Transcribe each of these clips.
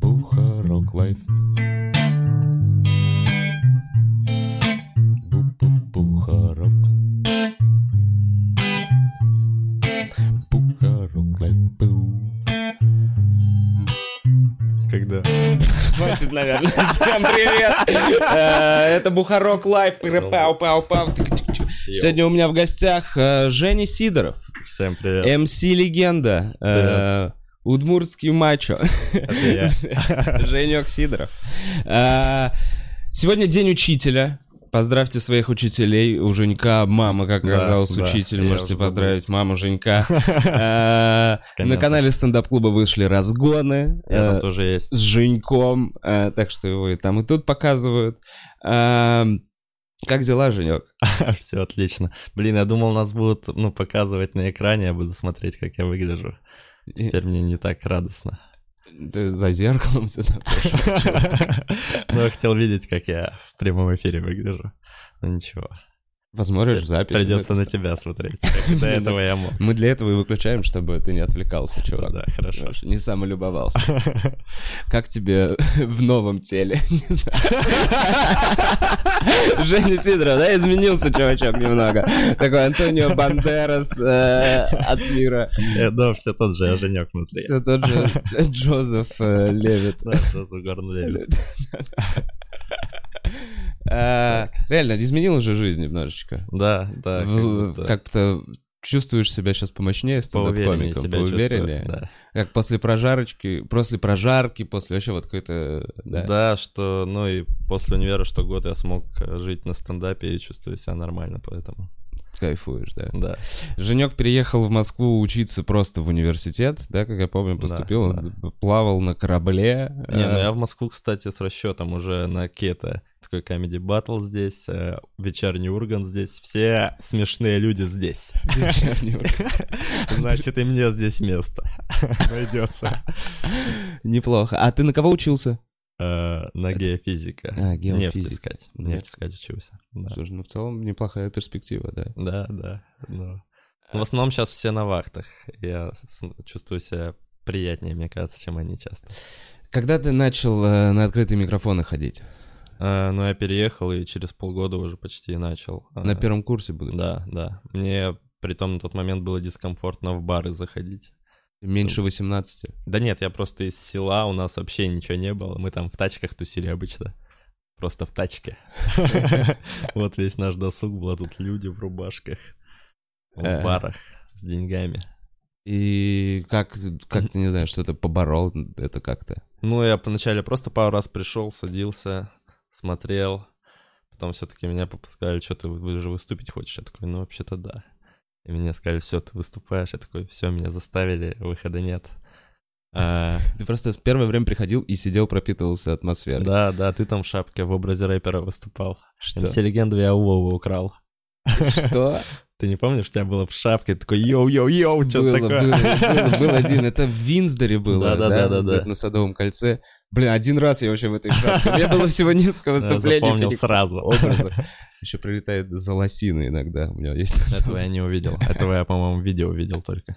Бухарок лайф. Бу-бу-бухарок. Бухарок лайф. Когда? Хватит, наверное. Всем привет. Э, Это Бухарок лайф. Пау пау пау Сегодня у меня в гостях э, Женя Сидоров, Всем привет. МС Легенда, э, Удмуртский мачо. Женек Сидоров. Сегодня день учителя. Поздравьте своих учителей. У Женька мама, как Да, оказалось, да, учитель. я Можете забыл. поздравить маму Женька. А, На канале стендап-клуба вышли разгоны там э, тоже есть. с Женьком. э, Так что его и там, и тут показывают. А, Как дела, Женек? Все отлично. Блин, я думал, нас будут, ну, показывать на экране, я буду смотреть, как я выгляжу. Теперь мне не так радостно. Ты за зеркалом всегда Но я хотел видеть, как я в прямом эфире выгляжу. Ну ничего. Посмотришь запись. Придется Ну, на тебя смотреть. До этого я мог. Мы для этого и выключаем, чтобы ты не отвлекался, чувак. Да, хорошо. Не самолюбовался. Как тебе в новом теле? Не знаю. Женя Сидоров, да, изменился чувачок немного. Такой Антонио Бандерас э, от мира. Э, Да, все тот же, я Женек внутри. Все тот же Джозеф э, Левит. Да, Джозеф Горн-Левит. Э, Реально, изменила же жизнь немножечко. Да, да. Как-то чувствуешь себя сейчас помощнее стендап-комиком, поувереннее. Да. Как после прожарочки, после прожарки, после вообще вот какой-то... Да. Да. что, ну и после универа, что год я смог э, жить на стендапе и чувствую себя нормально, поэтому, Кайфуешь, да. да. Женек переехал в Москву учиться просто в университет, да, как я помню, Да, поступил, он да. плавал на корабле. Не, ну э, я в Москву, кстати, с расчетом уже на кета. Такой комедий батл здесь, э, вечерний урган здесь, все смешные люди здесь. вечерний урок. Значит, и мне здесь место найдется. Неплохо. А ты на кого учился? Э, На геофизика. А, геофизика. Нефть искать. Нефть. Нефть искать учился. Да, Слушай, ну в целом неплохая перспектива, да. да. да. Но В основном сейчас все на вахтах. Я чувствую себя приятнее, мне кажется, чем они часто. Когда ты начал э, на открытые микрофоны ходить? Э, Ну, я переехал и через полгода уже почти начал. На Э, первом курсе будут? Да, да. Мне при том на тот момент было дискомфортно в бары заходить. Меньше 18. Да нет, я просто из села, у нас вообще ничего не было. Мы там в тачках тусили обычно. Просто в тачке. Вот весь наш досуг был, а тут люди в рубашках, Э. в барах с деньгами. И как, как ты, не знаю, что-то поборол это как-то? Ну, я поначалу просто пару раз пришел, садился, смотрел. Потом все-таки меня попускали, что ты вы же выступить хочешь? Я такой, ну, вообще-то да. И мне сказали, все, ты выступаешь. Я такой, все, меня заставили, выхода нет. А, Ты просто в первое время приходил и сидел, пропитывался атмосферой. да, да, ты там в шапке в образе рэпера выступал. Что? Все легенды я у Вовы украл. Что? Ты не помнишь, у тебя было в шапке, такой yo-yo-yo, что Было, такое? было, было, был один. Это в Винсдоре было, да? Да-да-да-да-да. Где-то на Садовом кольце. Блин, один раз я вообще в этой шапке. У меня было всего несколько выступлений. запомнил перек- сразу. образа. Еще прилетает за лосины иногда. У меня есть. Этого я не увидел. Этого я, по-моему, видео видел только.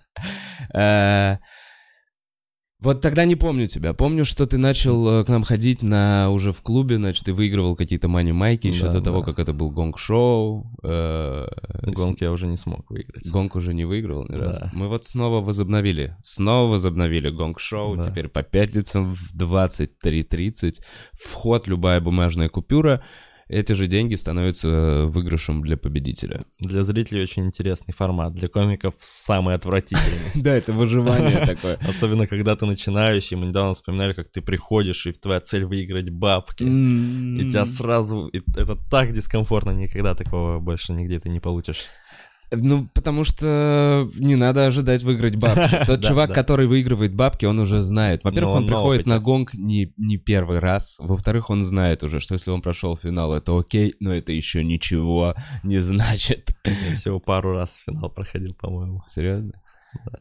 Вот тогда не помню тебя. Помню, что ты начал э, к нам ходить на уже в клубе, значит, ты выигрывал какие-то мани-майки еще Да, до того, да. как это был гонг-шоу. э, Гонки я уже не смог выиграть. Гонг уже не выиграл ни разу. Да. Мы вот снова возобновили. Снова возобновили гонг-шоу. Да. Теперь по пятницам в 23.30. Вход, любая бумажная купюра. Эти же деньги становятся э, выигрышем для победителя. Для зрителей очень интересный формат, для комиков самый отвратительный. Да, это выживание такое. Особенно, когда ты начинающий. Мы недавно вспоминали, как ты приходишь, и твоя цель выиграть бабки. И тебя сразу... и это так дискомфортно, никогда такого больше нигде ты не получишь. Ну, потому что не надо ожидать выиграть бабки. Тот чувак, который выигрывает бабки, он уже знает. Во-первых, он приходит на гонг не, не первый раз. Во-вторых, он знает уже, что если он прошел финал, это окей, но это еще ничего не значит. Я всего пару раз финал проходил, по-моему. Серьезно?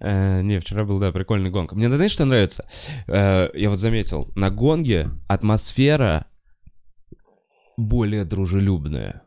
Э, не, вчера был, да, прикольный гонг. Мне, знаешь, что нравится? Э, я вот заметил, на гонге атмосфера более дружелюбная.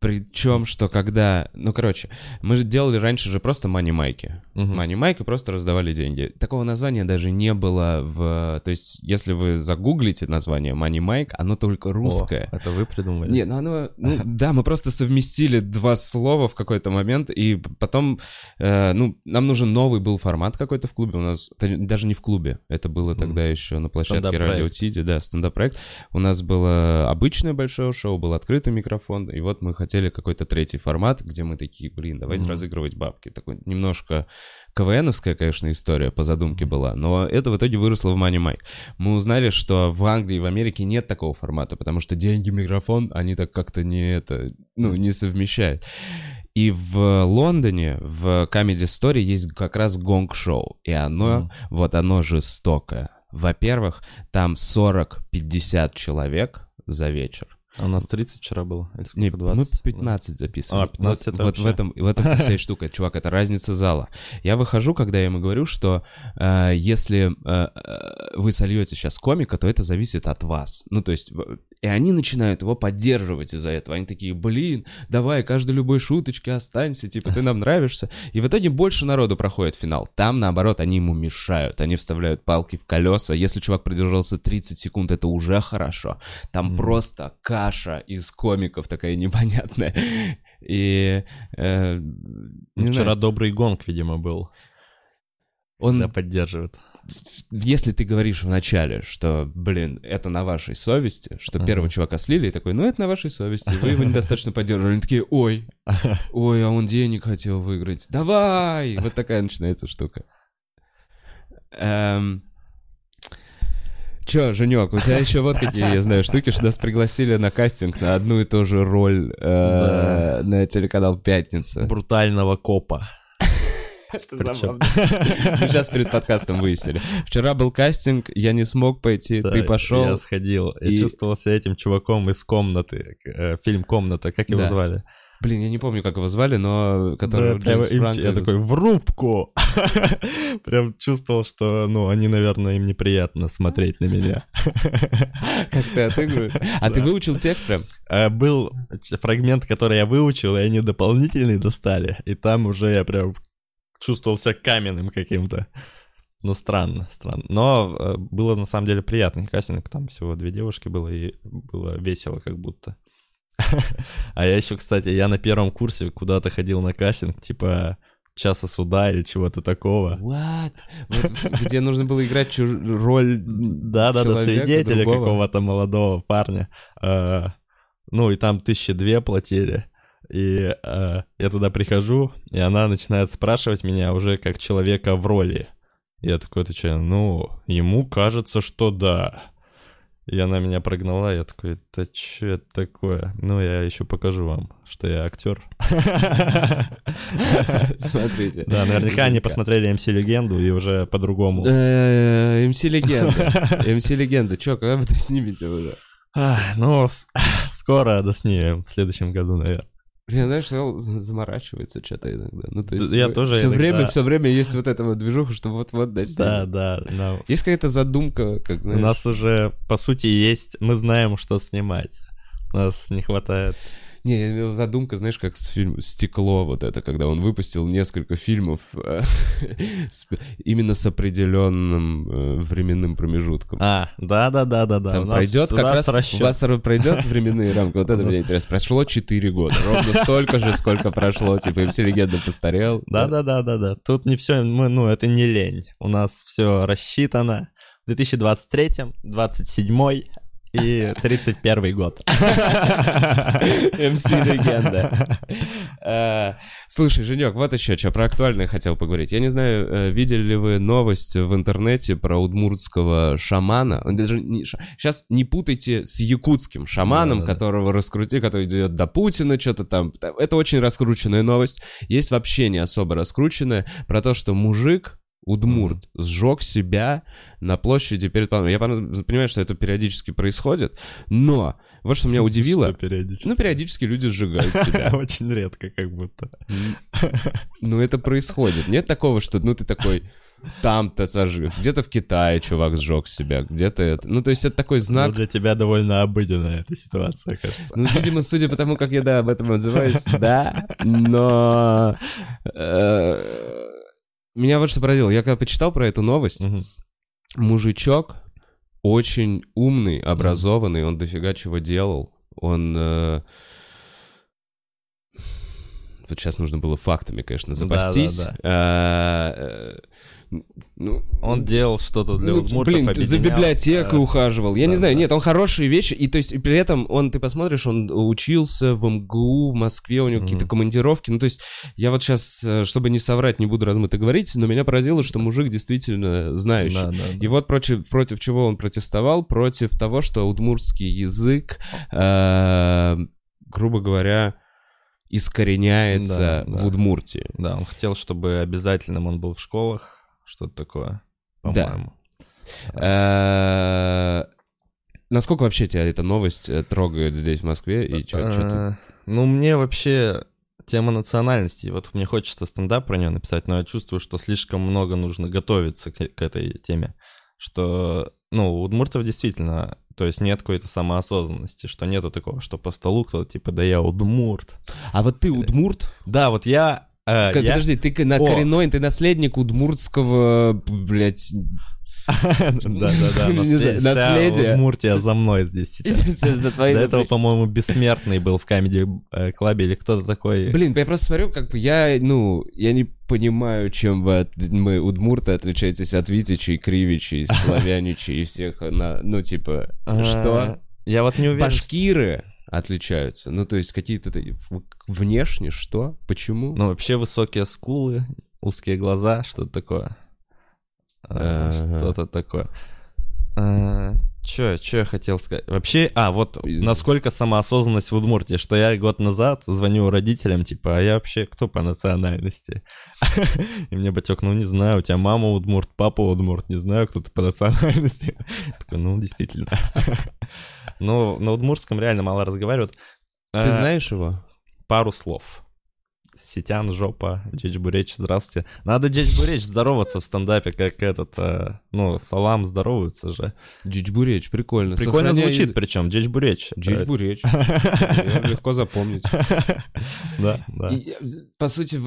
Причем, что когда... Ну, короче, мы же делали раньше же просто мани-майки. Мгм. Мани-майки просто раздавали деньги. Такого названия даже не было в... То есть, если вы загуглите название мани-майк, оно только русское. О, это вы придумали? Не, ну оно, ну да, мы просто совместили два слова в какой-то момент, и потом, э, ну, нам нужен новый был формат какой-то в клубе у нас, даже не в клубе, это было тогда еще на площадке. Радио Тиди, да, стендап-проект. У нас было обычное большое шоу, был открытый микрофон, и вот мы хотели какой-то третий формат, где мы такие, блин, давайте Мгм. разыгрывать бабки. Такой немножко КВНовская, конечно, история по задумке была, но это в итоге выросло в Money Майк. Мы узнали, что в Англии и в Америке нет такого формата, потому что деньги, микрофон, они так как-то не это, ну, не совмещают. И в Лондоне, в Comedy Story есть как раз гонг-шоу, и оно, Мгм. вот оно жестокое. Во-первых, там 40-50 человек за вечер. А у нас 30 вчера было? Или сколько, Не, 20? мы 15 записывали. А, 15 вот, это вот в этом, в этом вся штука, чувак, это разница зала. Я выхожу, когда я ему говорю, что э, если э, э, вы сольете сейчас комика, то это зависит от вас. Ну, то есть, и они начинают его поддерживать из-за этого. Они такие, блин, давай, каждой любой шуточке останься, типа, ты нам нравишься. И в итоге больше народу проходит финал. Там, наоборот, они ему мешают. Они вставляют палки в колеса. Если чувак продержался 30 секунд, это уже хорошо. Там Мгм. просто каша из комиков такая непонятная. И... э, не Вчера знаю, добрый гонг, видимо, был. он, Да, поддерживает. Если ты говоришь вначале, что, блин, это на вашей совести, что Ага. первого чувака слили, и такой, ну, это на вашей совести, вы его недостаточно поддерживали. Они такие, ой, ой, а он денег хотел выиграть. Давай! Вот такая начинается штука. Эм... Чё, Женек, у тебя еще вот какие, я знаю, штуки, что нас пригласили на кастинг на одну и ту же роль э, на телеканал «Пятница». Брутального копа. Это Причем- забавно. Сейчас перед подкастом выяснили. Вчера был кастинг, я не смог пойти, Да, ты пошел. Я сходил. и- Я чувствовал себя этим чуваком из комнаты. э, Фильм «Комната». Как его Да. звали? Блин, я не помню, как его звали, но который Да, прямо им- я такой, в рубку! Прям чувствовал, что, ну, они, наверное, им неприятно смотреть на меня. Как ты отыгрываешь? А ты выучил текст прям? А Был фрагмент, который я выучил, и они дополнительный достали. И там уже я прям чувствовал себя каменным каким-то. Ну, странно, странно. Но э, было на самом деле приятный кастинг. Там всего две девушки было, и было весело как будто. А я еще, кстати, я на первом курсе куда-то ходил на кастинг, типа часа суда или чего-то такого. What? Вот где нужно было играть чуж- роль Да-да-да, человека свидетеля другого. какого-то молодого парня. Э, Ну, и там тысячи две платили. И э, я туда прихожу, и она начинает спрашивать меня уже как человека в роли. Я такой отвечаю, ну, ему кажется, что да. И она меня прогнала, я такой, да что это такое? Ну, я еще покажу вам, что я актер. Смотрите. Да, наверняка они посмотрели МС Легенду и уже по-другому. Э, МС Легенда. МС Легенда. Чё, когда вы это снимете уже? Ну, скоро доснимем, в следующем году, наверное. Блин, знаешь, заморачивается что-то иногда. Ну, то есть Я вы- тоже Все иногда. время, все время есть вот эта вот движуха, что вот-вот Да, достигнем. да, да. Есть какая-то задумка, как У знаешь. нас уже, по сути, есть, мы знаем, что снимать. У нас не хватает. Не, я имел задумка, знаешь, как с фильм «Стекло», вот это, когда он выпустил несколько фильмов э, именно с определенным э, временным промежутком. А, да, да, да, да, да. Там пройдет как раз, у вас пройдет временные рамки, вот это меня интересно. Прошло 4 года, ровно столько же, сколько прошло, типа, и все легенда постарел. Да, да, да, да, да. Тут не все, мы, ну, это не лень. У нас все рассчитано. В 2023, 27 и 31 год. МС легенда. Э, Слушай, Женек, вот еще что про актуальное хотел поговорить. Я не знаю, э, видели ли вы новость в интернете про удмуртского шамана? Даже не Сейчас не путайте с якутским шаманом, которого раскрути, который идет до Путина, что-то там. Это очень раскрученная новость. Есть вообще не особо раскрученная про то, что мужик Удмурт сжег себя на площади перед парламентом. Я пон- понимаю, что это периодически происходит, но вот что меня удивило. Что периодически. Ну, периодически люди сжигают себя. Очень редко, как будто. Ну, это происходит. Нет такого, что, ну, ты такой, там-то сожив, где-то в Китае чувак сжег себя, где-то это. Ну, то есть это такой знак. Ну, для тебя довольно обыденная эта ситуация, кажется. Ну, видимо, судя по тому, как я, да, об этом отзываюсь, да, но... э, Меня вот что поразило. Я когда почитал про эту новость, Мгм. мужичок очень умный, образованный, он дофига чего делал. Он... э, Вот сейчас нужно было фактами, конечно, Ну да, да, запастись. да. Э, Ну, Он делал что-то для ну, удмуртов, блин, за объединял, библиотекой э, ухаживал. Я не да, знаю, да. нет, он хорошие вещи, и то есть и при этом он, ты посмотришь, он учился в МГУ, в Москве, у него Мгм. какие-то командировки. Ну, то есть я вот сейчас, чтобы не соврать, не буду размыто говорить, но меня поразило, что мужик действительно знающий. Да, да, да. И вот против, против чего он протестовал? Против того, что удмуртский язык, э, грубо говоря, искореняется Да, да. в Удмуртии. Да, он хотел, чтобы обязательным он был в школах, что-то такое, Да. по-моему. Э, Насколько вообще тебя эта новость э, трогает здесь, в Москве? И чё ты- Э, Ну, мне вообще тема национальности, вот мне хочется стендап про нее написать, но я чувствую, что слишком много нужно готовиться к, к этой теме, что, ну, у удмуртов действительно, то есть нет какой-то самоосознанности, что нету такого, что по столу кто-то типа, да я удмурт. А вот ты удмурт? Да, вот я... э, я- Подожди, ты на О. коренной, ты наследник удмуртского, блядь... Да-да-да, наследие. Удмуртия за мной здесь сейчас. До этого, по-моему, Бессмертный был в Камеди э, Клабе или кто-то такой. Блин, я просто смотрю, как бы я, ну, я не понимаю, чем вы, от- мы, удмурты, отличаетесь от витичей, кривичей, славяничей и всех, на, ну, типа, А, что? Я вот не уверен. Башкиры отличаются, ну, то есть какие-то внешне, что? Почему? Ну, вообще высокие скулы, узкие глаза, что-то такое. А, Ага. Что-то такое. А, Чё, чё я хотел сказать? Вообще, а, вот насколько самоосознанность в Удмуртии, что я год назад звоню родителям, типа, а я вообще кто по национальности? И мне батек, ну не знаю, у тебя мама удмурт, папа удмурт, не знаю, кто ты по национальности. Такой, ну, действительно. Ну, на удмуртском реально мало разговаривают. Ты А, знаешь его? пару слов. Сетян, жопа, Джедж Буреч, здравствуйте. Надо Джедж Буреч здороваться в стендапе, как этот, э, ну, салам здороваются же. Джиджбуреч, прикольно. Прикольно Сохраняй звучит причем, Джедж Буреч. Джиджбуреч. Её Легко запомнить. Да, да. Э, по сути,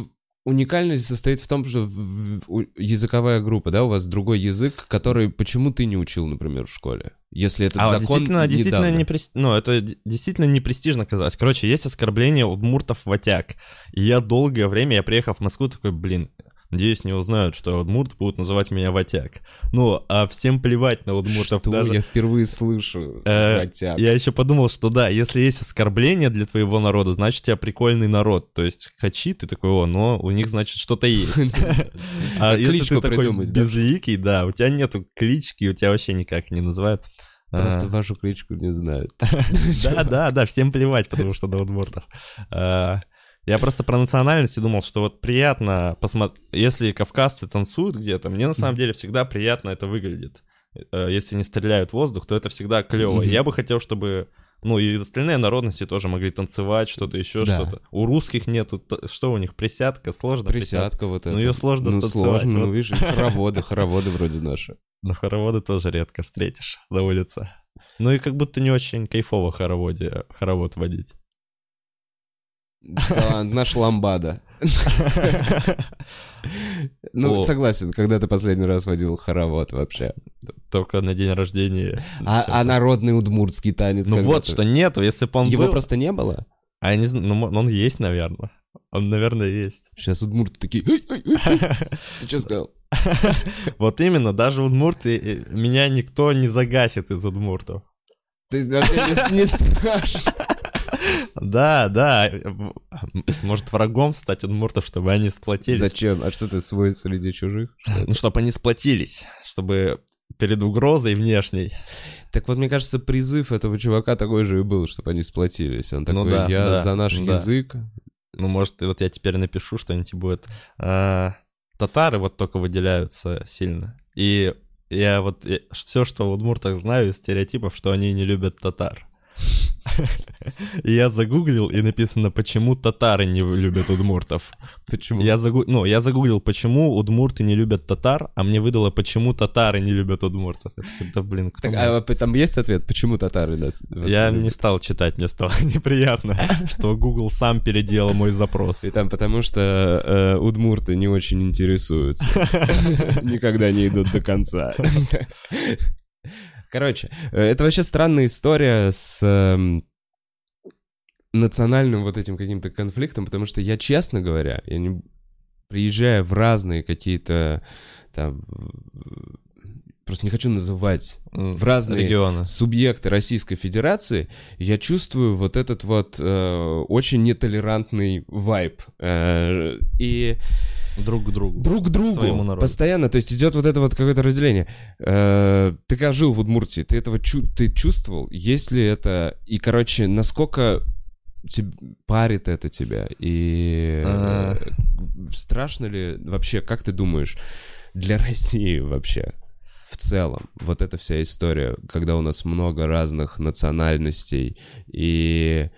уникальность состоит в том, что в- в- языковая группа, да, у вас другой язык, который почему ты не учил, например, в школе? Если этот А закон действительно, действительно недавно. не прес- ну, это действительно не престижно казалось. Короче, есть оскорбление удмуртов ватяг. И я долгое время, я приехав в Москву, такой, блин, надеюсь, не узнают, что удмурт будут называть меня ватяг. Ну, а всем плевать на удмуртов. Что? даже Я впервые слышу. Э, бы. Я еще подумал, что да, если есть оскорбление для твоего народа, значит, у тебя прикольный народ. То есть хачи, ты такой, о, но у них, значит, что-то есть. А Как если ты такой безликий, да, у тебя нету клички, у тебя вообще никак не называют. Просто А, вашу кличку не знают. Да, да, да, всем плевать, потому что на удмуртов. Я просто про национальности думал, что вот приятно посмотреть, если кавказцы танцуют где-то, мне на самом деле всегда приятно это выглядит. Э, Если не стреляют в воздух, то это всегда клево. Я бы хотел, чтобы ну и остальные народности тоже могли танцевать, что-то еще, Да. что-то. У русских нету, что у них, присядка, сложно Присядка вот это. Ну, её сложно Ну, станцевать, сложно, вот. ну, видишь, хороводы, хороводы вроде наши. Но хороводы тоже редко встретишь на улице. Ну и как будто не очень кайфово хороводе, хоровод водить. Наш ламбада. Ну, О. согласен, когда ты последний раз водил хоровод вообще. Только на день рождения. А, а народный удмуртский танец Ну вот что нету, если бы он Его был... просто не было? А я не знаю, ну он есть, наверное. Он, наверное, есть. Сейчас удмурты такие... Ты что сказал? Вот именно, даже удмурты, э, меня никто не загасит из удмуртов. То есть вообще не, не страшно. Да, да. Может, врагом стать удмуртов, чтобы они сплотились. Зачем? А что ты свой среди чужих? Ну, чтобы они сплотились, чтобы перед угрозой внешней. Так вот, мне кажется, призыв этого чувака такой же и был, чтобы они сплотились. Он такой, Ну да, я да, за наш да. язык. Ну, может, вот я теперь напишу что-нибудь будет. А, татары вот только выделяются сильно. И я вот все, что в удмуртах знаю из стереотипов, что они не любят татар. И я загуглил, и написано, почему татары не любят удмуртов. Почему? Я, загу... ну, я загуглил, почему удмурты не любят татар, а мне выдало, почему татары не любят удмуртов. Такой, да блин, кто Так, может?» а там есть ответ, почему татары нас... Я не стал читать, мне стало неприятно, что Google сам переделал мой запрос. И там потому что э, удмурты не очень интересуются. Никогда не идут до конца. Короче, э, это вообще странная история с эм, национальным вот этим каким-то конфликтом, потому что я, честно говоря, я не приезжая в разные какие-то там просто не хочу называть М, в разные регионы. субъекты Российской Федерации, я чувствую вот этот вот э, очень нетолерантный вайб. Э, и Друг к другу. друг к другу Своему народу. постоянно, то есть идет вот это вот какое-то разделение. Э, ты когда жил в Удмуртии, ты этого чу- ты чувствовал? Есть ли это... И, короче, насколько теб- парит это тебя? И А. э, страшно ли вообще, как ты думаешь, для России вообще? В целом, вот эта вся история, когда у нас много разных национальностей и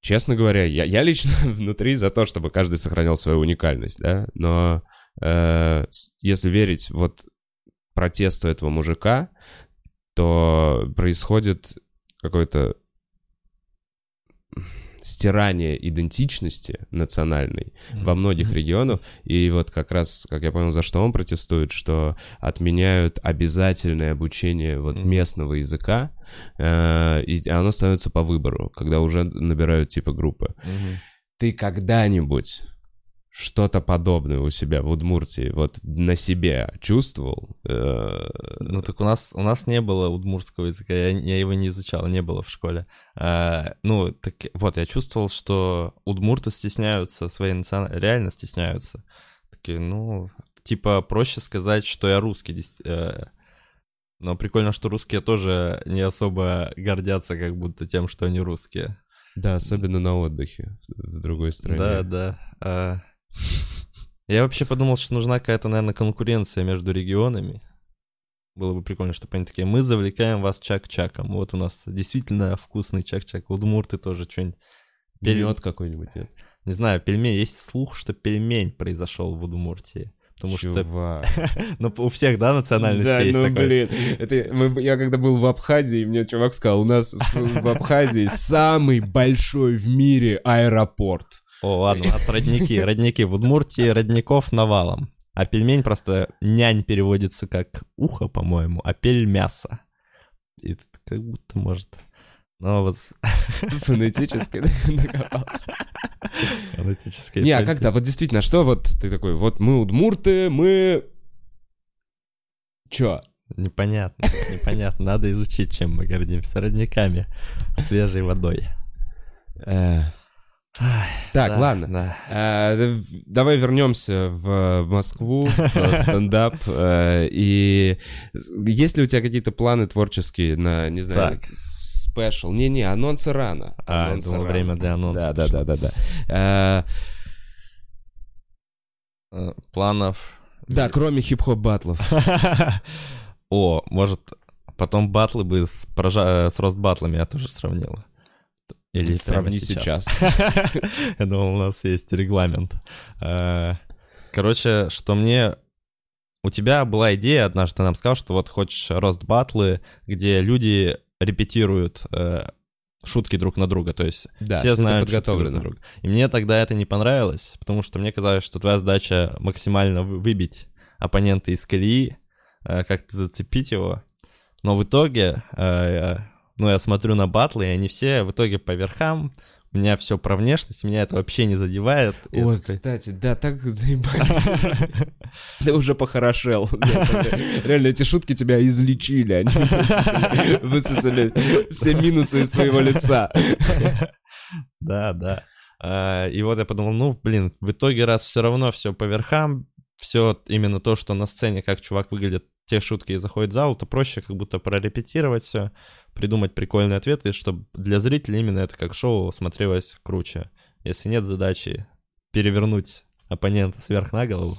честно говоря, я, я лично внутри за то, чтобы каждый сохранял свою уникальность, да, но э, если верить вот протесту этого мужика, то происходит какое-то стирание идентичности национальной во многих регионах. И вот как раз, как я понял, за что он протестует, что отменяют обязательное обучение вот Мгм. местного языка, э, и оно становится по выбору, когда уже набирают типа группы. Мгм. Ты когда-нибудь что-то подобное у себя в Удмуртии вот на себе чувствовал? Э, Ну так у нас у нас не было удмуртского языка, я, я его не изучал, не было в школе. А, ну так вот я чувствовал, что удмурты стесняются своей национальности, реально стесняются. Такие, ну типа проще сказать, что я русский. э, но прикольно, что русские тоже не особо гордятся как будто тем, что они русские. Да, особенно на отдыхе в в другой стране. Да, да. Я вообще подумал, что нужна какая-то, наверное, конкуренция между регионами. Было бы прикольно, чтобы они такие, мы завлекаем вас чак-чаком. Вот у нас действительно вкусный чак-чак. Удмурты тоже что-нибудь. Пель- Мед какой-нибудь нет. Не знаю, пельмень. Есть слух, что пельмень произошел в Удмуртии. Потому что... Чувак. Ну, у всех, да, национальностей Да, есть ну такой. блин, это мы, я когда был в Абхазии, мне чувак сказал, у нас в, в Абхазии самый большой в мире аэропорт. О, ладно, у нас родники. Родники в Удмуртии, родников навалом. А пельмень просто нянь переводится как ухо, по-моему, а пель мясо. И это как будто может... Ну, вот Фонетически докопался. фонетическое Не, а пель- как да, вот действительно, что вот ты такой, вот мы удмурты, мы... Чё? Непонятно, непонятно. Надо изучить, чем мы гордимся. Родниками, свежей водой. Э, Так, Да, ладно. Да. Э, д- Давай вернемся в Москву, в стендап. э, И есть ли у тебя какие-то планы творческие на, не знаю, Так. спешл? Не-не, анонсы рано. А, Анонсы думал, рано. время для анонса Да, да, да, да, да. Э, Э, Планов... Да, кроме хип-хоп батлов. О, может, потом батлы бы с, прожа- э, с рост батлами я тоже сравнил. Или Сравни сейчас. Я думал, у нас есть регламент. Э, Короче, что мне... У тебя была идея однажды, ты нам сказал, что вот хочешь рост батлы, где люди репетируют э, шутки друг на друга, то есть Да, все знают подготовлено. друг на друга. И мне тогда это не понравилось, потому что мне казалось, что твоя задача максимально вы- выбить оппонента из колеи, э, как-то зацепить его. Но в итоге, ну, я смотрю на батлы, и они все в итоге по верхам. У меня все про внешность, меня это вообще не задевает. Ой, такой, кстати, да, так заебали. Ты уже похорошел. Реально, эти шутки тебя излечили. Они высосали- высосали все минусы из твоего лица. Да, да. А, И вот я подумал, ну, блин, в итоге, раз все равно все по верхам, все именно то, что на сцене, как чувак выглядит, те шутки и заходит в зал, то проще как будто прорепетировать все, придумать прикольные ответы, чтобы для зрителей именно это как шоу смотрелось круче. Если нет задачи перевернуть оппонента сверх на голову,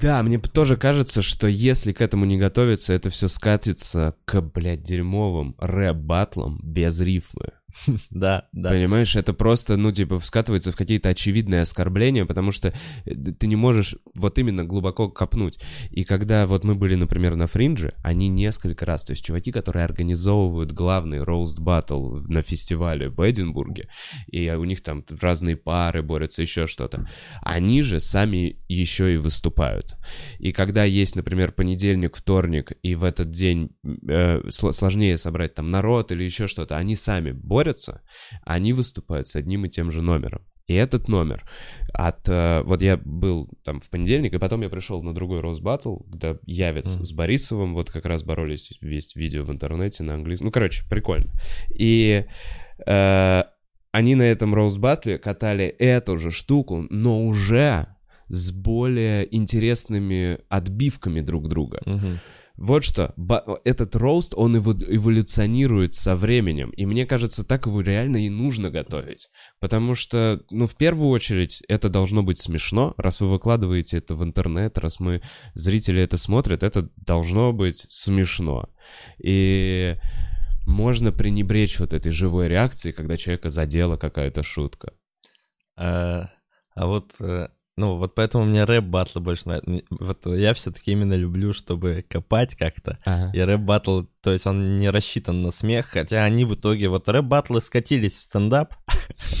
Да, мне тоже кажется, что если к этому не готовиться, это все скатится к, блядь, дерьмовым рэп-батлам без рифмы. Да, да. Понимаешь, это просто, ну, типа, скатывается в какие-то очевидные оскорбления, потому что э, ты не можешь вот именно глубоко копнуть. И когда вот мы были, например, на Фриндже, они несколько раз, то есть чуваки, которые организовывают главный роуст баттл на фестивале в Эдинбурге, и у них там разные пары борются, еще что-то, они же сами еще и выступают. И когда есть, например, понедельник, вторник, и в этот день э, сложнее собрать там народ или еще что-то, они сами борются, борются, они выступают с одним и тем же номером. И этот номер от... Э, вот я был там в понедельник, и потом я пришел на другой Роуз Баттл, где Явец mm. с Борисовым вот как раз боролись, весь видео в интернете на английском. Ну, короче, прикольно. И э, они на этом Роуз Баттле катали эту же штуку, но уже с более интересными отбивками друг друга. Mm-hmm. Вот что, этот roast, он эволюционирует со временем, и мне кажется, так его реально и нужно готовить. Потому что, ну, в первую очередь, это должно быть смешно, раз вы выкладываете это в интернет, раз мы, зрители это смотрят, это должно быть смешно. И можно пренебречь вот этой живой реакцией, когда человека задела какая-то шутка. А, а вот э, ну, вот поэтому мне рэп-баттлы больше нравятся. Вот я все-таки именно люблю, чтобы копать как-то. Ага. И рэп-баттл, то есть он не рассчитан на смех, хотя они в итоге, вот рэп-баттлы скатились в стендап.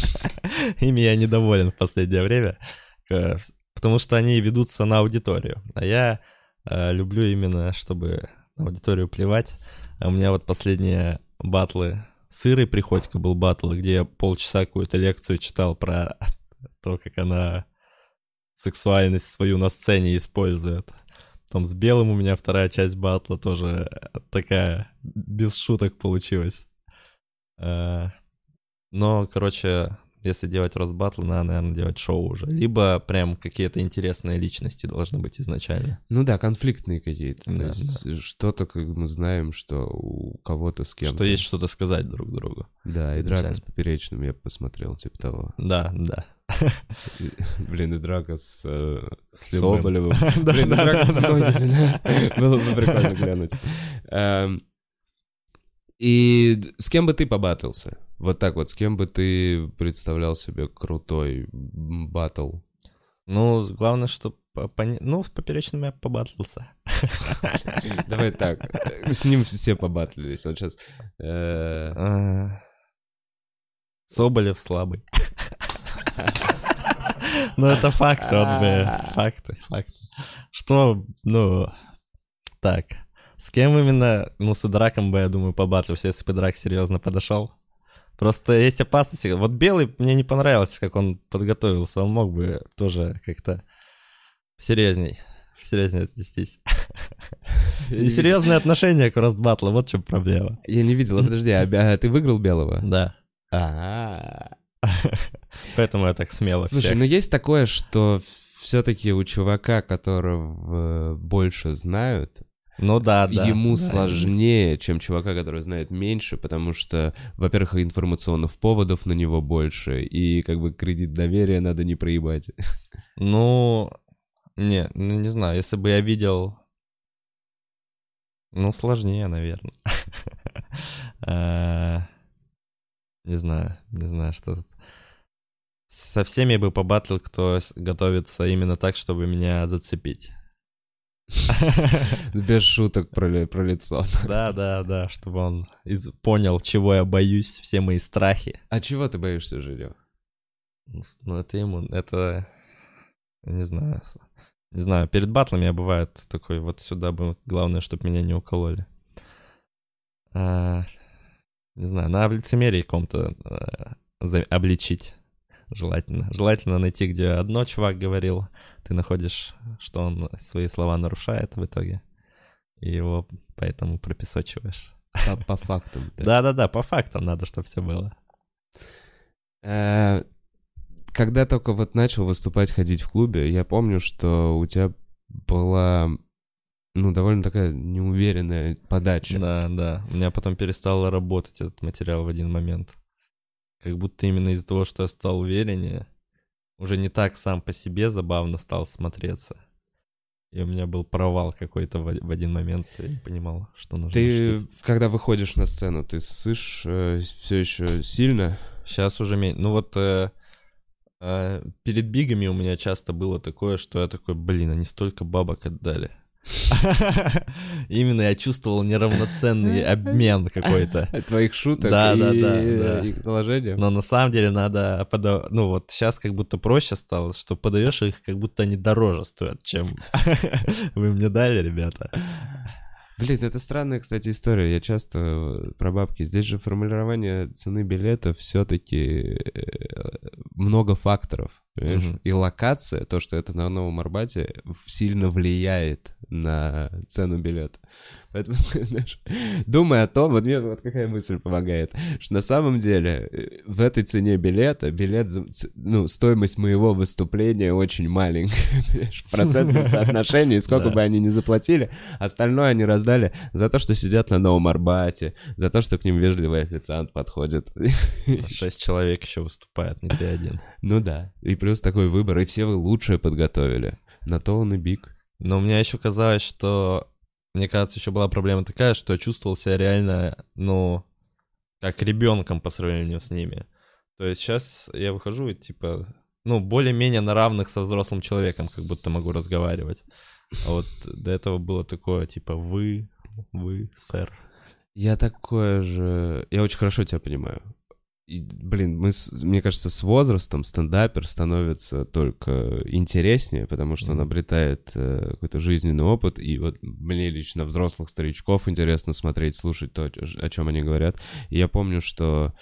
Ими я недоволен в последнее время, потому что они ведутся на аудиторию. А я э, люблю именно, чтобы на аудиторию плевать. А у меня вот последние батлы с Ирой Приходько был батл, где я полчаса какую-то лекцию читал про то, как она сексуальность свою на сцене использует. Там с белым у меня вторая часть батла тоже такая без шуток получилась. Э, но, короче, если делать Росбаттл, надо, наверное, делать шоу уже. Либо прям какие-то интересные личности должны быть изначально. Ну да, конфликтные какие-то. Да, То есть да. что-то, как мы знаем, что у кого-то с кем-то... Что есть что-то сказать друг другу. Да, и драка с поперечным я посмотрел, типа того. Да, да. Блин, и драка с, э, с Соболевым. Блин, и драка с многими, Было бы прикольно глянуть. Эм, и с кем бы ты побатился? Вот так вот, с кем бы ты представлял себе крутой батл? Ну, главное, что ну, с поперечным я побатлился. Давай так, с ним все побатлились. Вот сейчас... Э, а, Соболев слабый. Ну, это факты, он бы... Факты, факты. Что, ну... Так. С кем именно? Ну, с Драком бы, я думаю, побатлился, если бы Драк серьезно подошел. Просто есть опасность. Вот Белый мне не понравилось, как он подготовился. Он мог бы тоже как-то серьезней. Серьезнее отнестись. Несерьезное отношение к Ростбатлу, вот в чем проблема. Я не видел, подожди, а, а ты выиграл Белого? Да. А. Поэтому я так смело Слушай, ну есть такое, что все-таки у чувака, которого больше знают, ну да, да. Ему да, сложнее, есть. чем чувака, который знает меньше, потому что, во-первых, информационных поводов на него больше, и как бы кредит доверия надо не проебать. Ну, не, ну не знаю, если бы я видел... Ну, сложнее, наверное. Не знаю, не знаю, что тут. Со всеми бы побатлил, кто готовится именно так, чтобы меня зацепить. Без шуток про, про лицо. Да, да, да, чтобы он из... понял, чего я боюсь, все мои страхи. А чего ты боишься, Жилё? Ну, ну, это ему, это... Не знаю. Не знаю, перед батлами я бывает такой, вот сюда бы, главное, чтобы меня не укололи. А, не знаю, на лицемерии ком-то а, обличить желательно. Желательно найти, где одно чувак говорил, ты находишь, что он свои слова нарушает в итоге, и его поэтому пропесочиваешь. По, по фактам. Да-да-да, по фактам надо, чтобы все было. Э, когда только вот начал выступать, ходить в клубе, я помню, что у тебя была, ну, довольно такая неуверенная подача. Да, да. У меня потом перестало работать этот материал в один момент. Как будто именно из-за того, что я стал увереннее, уже не так сам по себе забавно стал смотреться. И у меня был провал какой-то в, один момент. Я не понимал, что нужно. Ты, шутить. когда выходишь на сцену, ты ссышь э, все еще сильно? Сейчас уже меньше. Ну вот э, э, перед бигами у меня часто было такое, что я такой, блин, они столько бабок отдали. Именно я чувствовал неравноценный обмен какой-то. Твоих шуток Да, и, да, да, да. и положения? Но на самом деле надо подавать... Ну вот сейчас как будто проще стало, что подаешь их, как будто они дороже стоят, чем вы мне дали, ребята. Блин, это странная, кстати, история. Я часто э, про бабки. Здесь же формулирование цены билета все-таки много факторов. Понимаешь? Мгм. И локация, то, что это на Новом Арбате, сильно влияет на цену билета. Поэтому, знаешь, думая о том, вот мне вот какая мысль помогает, что на самом деле э, в этой цене билета, билет, ну, стоимость моего выступления очень маленькая, понимаешь, в процентном соотношении, сколько бы они ни заплатили, остальное они раздали за то, что сидят на Новом Арбате, за то, что к ним вежливый официант подходит. Шесть человек еще выступает, не ты один. Ну да, и плюс такой выбор, и все вы лучшее подготовили. На то он и биг. Но у меня еще казалось, что... Мне кажется, еще была проблема такая, что я чувствовал себя реально, ну, как ребенком по сравнению с ними. То есть сейчас я выхожу и типа, ну, более-менее на равных со взрослым человеком, как будто могу разговаривать. А вот до этого было такое, типа, вы, вы, сэр. Я такое же... Я очень хорошо тебя понимаю. И, блин, мы, мне кажется, с возрастом стендапер становится только интереснее, потому что он обретает э, какой-то жизненный опыт, и вот мне лично взрослых старичков интересно смотреть, слушать то, о чем они говорят. И я помню, что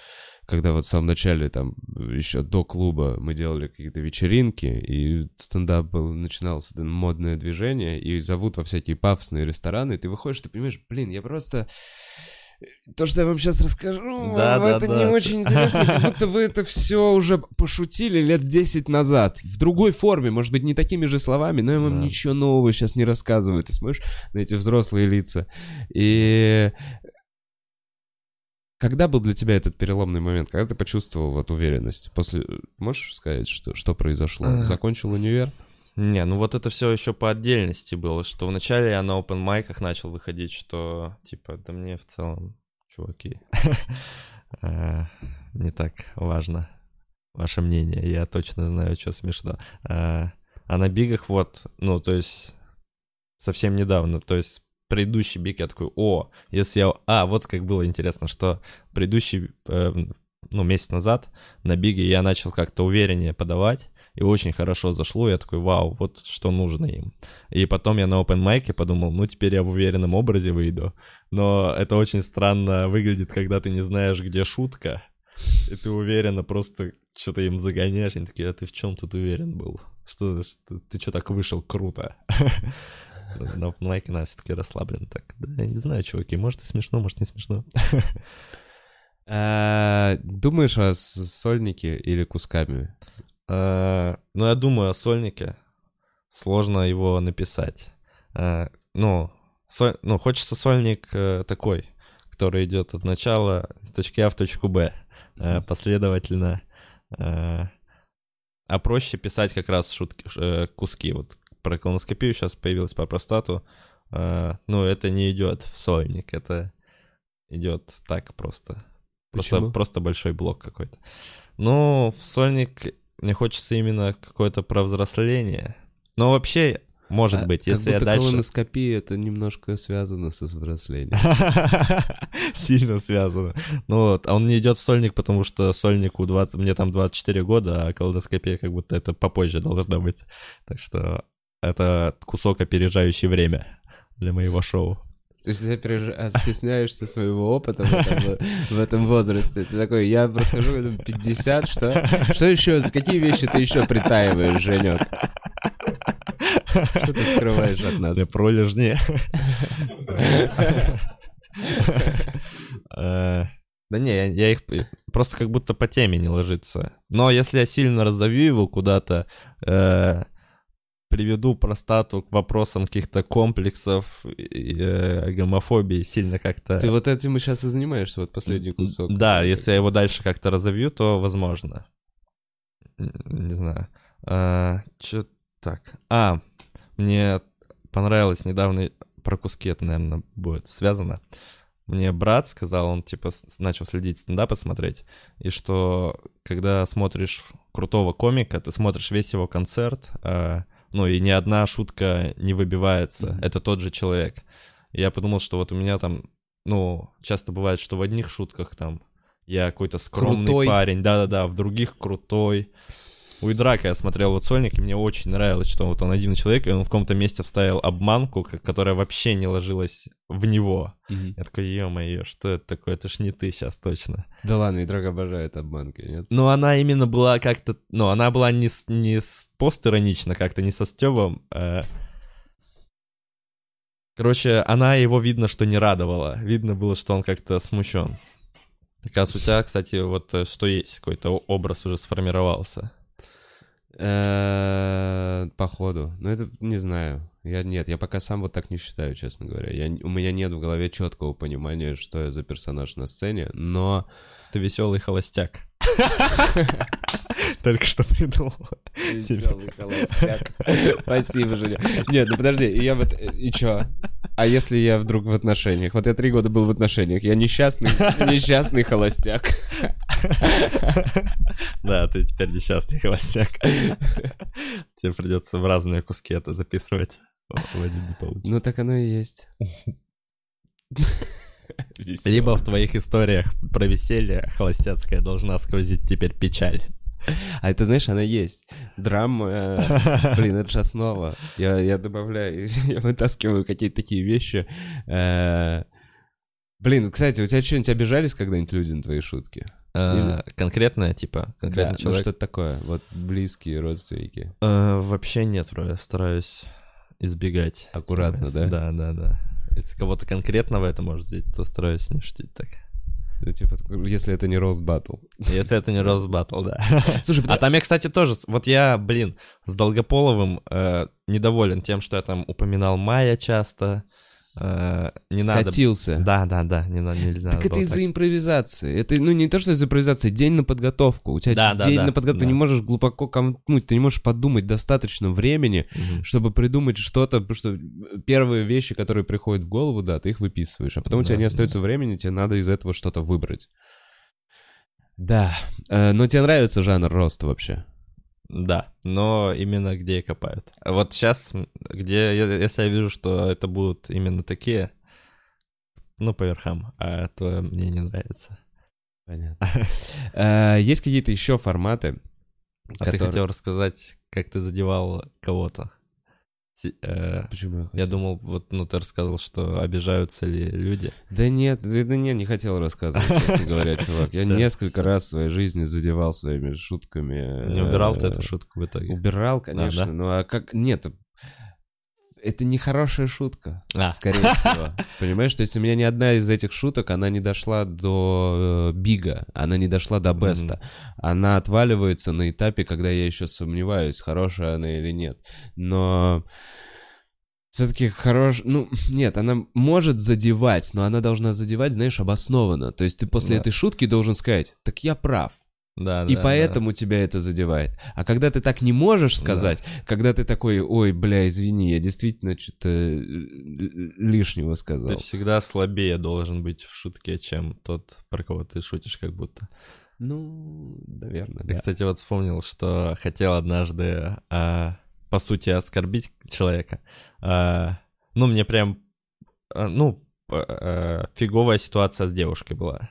когда вот в самом начале, там, еще до клуба мы делали какие-то вечеринки, и стендап был, начиналось это модное движение, и зовут во всякие пафосные рестораны, и ты выходишь, ты понимаешь, блин, я просто... То, что я вам сейчас расскажу, Да, вам да, это да. не очень интересно, как будто вы это все уже пошутили лет 10 назад. В другой форме, может быть, не такими же словами, но я вам Да. ничего нового сейчас не рассказываю. Ты смотришь на эти взрослые лица. И когда был для тебя этот переломный момент? Когда ты почувствовал вот уверенность? После... Можешь сказать, что, что произошло? Э. Закончил универ? Не, ну вот это все еще по отдельности было, что вначале я на open майках начал выходить, что типа, да мне в целом, чуваки, э, не так важно ваше мнение, я точно знаю, что смешно. Э, А на бигах вот, ну то есть совсем недавно, то есть предыдущий биг я такой, о, если я... А, вот как было интересно, что предыдущий, э, ну месяц назад на биге я начал как-то увереннее подавать, и очень хорошо зашло, я такой, вау, вот что нужно им. И потом я на open майке подумал, ну теперь я в уверенном образе выйду. Но это очень странно выглядит, когда ты не знаешь, где шутка, и ты уверенно просто что-то им загоняешь, они такие, а ты в чем тут уверен был? Что, что ты что так вышел круто? На open надо все-таки расслаблен так. Да, я не знаю, чуваки, может и смешно, может не смешно. А, Думаешь о сольнике или кусками? Э, Ну, я думаю о сольнике. Сложно его написать. Э, Ну, соль- ну хочется сольник э, такой, который идет от начала с точки А в точку Б. э, Последовательно. Э, А проще писать как раз шутки, э, куски. Вот про колоноскопию сейчас появилась по простату. Э, Ну, это не идет в сольник, это идет так просто. Просто, Почему? просто большой блок какой-то. Ну, в сольник мне хочется именно какое-то провзросление. Но вообще, может А, быть, как если я будто дальше... колоноскопия это немножко связано со взрослением. Сильно связано. Ну вот, а он не идет в сольник, потому что сольнику 20, мне там 24 года, а колоноскопия как будто это попозже должна быть. Так что это кусок, опережающий время для моего шоу. То есть ты опереж- а стесняешься своего опыта в этом, возрасте. Ты такой, я расскажу, это 50, что? Что еще, какие вещи ты еще притаиваешь, Женек? Что ты скрываешь от нас? Для пролежни. Э, Да не, я, их просто как будто по теме не ложится. Но если я сильно разовью его куда-то, э, приведу простату к вопросам каких-то комплексов, и, э, гомофобии, сильно как-то... Ты вот этим и сейчас и занимаешься, вот последний кусок. Да, если я его дальше как-то разовью, то возможно. Не знаю. А, чё так? А, мне понравилось недавно, про куски это, наверное, будет связано. Мне брат сказал, он типа начал следить стендапы смотреть, и что когда смотришь крутого комика, ты смотришь весь его концерт, э, ну и ни одна шутка не выбивается, Мгм. это тот же человек. И я подумал, что вот у меня там, ну, часто бывает, что в одних шутках там я какой-то скромный Крутой. парень, да-да-да, в других крутой. У Идрака я смотрел вот сольник, и мне очень нравилось, что вот он один человек, и он в каком-то месте вставил обманку, которая вообще не ложилась в него. Мгм. Я такой, ё-моё, что это такое? Это ж не ты сейчас точно. Да ладно, и Драг обожает обманки, нет? Но она именно была как-то... Ну, она была не, с, не с постиронично как-то, не со Стёбом. э. Короче, она его видно, что не радовала. Видно было, что он как-то смущен. Так а у тебя, кстати, вот э, что есть, какой-то образ уже сформировался. Э, Походу. Ну, это не знаю. Я нет, я пока сам вот так не считаю, честно говоря. Я, у меня нет в голове четкого понимания, что я за персонаж на сцене, но Ты веселый холостяк. Только что придумал. Веселый холостяк. Спасибо, Женя. Нет, ну подожди, я вот... И чё? А если я вдруг в отношениях? Вот я три года был в отношениях. Я несчастный, несчастный холостяк. Да, ты теперь несчастный холостяк. Тебе придется в разные куски это записывать. В один не получится. Ну так оно и есть. Либо в твоих историях про веселье холостяцкая должна сквозить теперь печаль. А это, знаешь, она есть. Драма, блин, это же основа. Я, я добавляю, я вытаскиваю какие-то такие вещи. Э, Блин, кстати, у тебя что-нибудь обижались когда-нибудь люди на твои шутки? Конкретное, типа, Да, конкретный ну человек. что-то такое. Вот близкие родственники. Э, Вообще нет, я стараюсь избегать. Аккуратно, да? Да, да, да. Если кого-то конкретного это может сделать, то стараюсь не шутить так. Ну, типа, если это не рост батл. Если это не Роуз Баттл, да. Слушай, А там я, кстати, тоже... Вот я, блин, с Долгополовым э, недоволен тем, что я там упоминал Майя часто. Э, не надо... скатился. Да, да, да, не, на- не надо. Так это из-за так. импровизации. Это, ну, не то, что из-за импровизации, день на подготовку. У тебя Да, да, день да, на подготовку, ты да. не можешь глубоко комкнуть, ты не можешь подумать достаточно времени, Мгм. чтобы придумать что-то, потому что первые вещи, которые приходят в голову, да, ты их выписываешь, а потом у тебя Да, не остается времени, тебе надо из этого что-то выбрать. Да, Э, но тебе нравится жанр роста вообще? Да, но именно где копают. Вот сейчас, где, если я вижу, что это будут именно такие, ну, по верхам, а то мне не нравится. Понятно. Э, Есть какие-то еще форматы, А ты хотел рассказать, как ты задевал кого-то. Э, Почему я Я думал, вот, ну, ты рассказывал, что обижаются ли люди. Да нет, да нет, не хотел рассказывать, честно говоря, чувак. Я несколько раз в своей жизни задевал своими шутками. Не убирал ты э, эту шутку в итоге? Убирал, конечно. Ну а как... Нет, это не хорошая шутка, А. скорее всего. Понимаешь, то есть у меня ни одна из этих шуток, она не дошла до э, бига, она не дошла до беста. Она отваливается на этапе, когда я еще сомневаюсь, хорошая она или нет. Но все-таки хорош... Ну, нет, она может задевать, но она должна задевать, знаешь, обоснованно. То есть ты после Да. этой шутки должен сказать, так я прав. Да, И да, поэтому тебя это задевает. А когда ты так не можешь сказать, когда ты такой, ой, бля, извини, я действительно что-то э, лишнего да. сказал. Ты всегда слабее должен быть в шутке, чем тот, про кого ты шутишь, как будто. Ну, наверное, Я, да. кстати, вот вспомнил, что хотел однажды, а, по сути, оскорбить человека. А, ну, мне прям, а, ну, п- а, фиговая ситуация с девушкой была.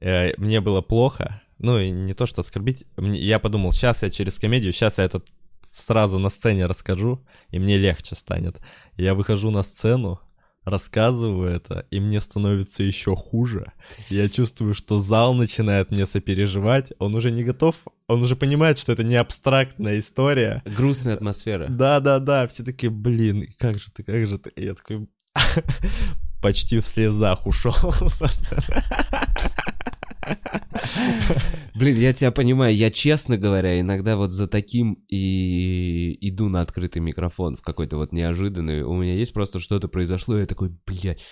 Э, Мне было плохо, ну, и не то, что оскорбить. Мне- Я подумал, сейчас я через комедию, сейчас я это сразу на сцене расскажу, и мне легче станет. Я выхожу на сцену, рассказываю это, и мне становится еще хуже. Я чувствую, что зал начинает мне сопереживать. Он уже не готов, он уже понимает, что это не абстрактная история. Грустная атмосфера. Да, да, да, все такие, блин, как же ты, как же ты? И я такой почти в слезах ушел со сцены. Блин, я тебя понимаю, я, честно говоря, иногда вот за таким и иду на открытый микрофон в какой-то вот неожиданный. У меня есть просто что-то произошло, и я такой, блядь,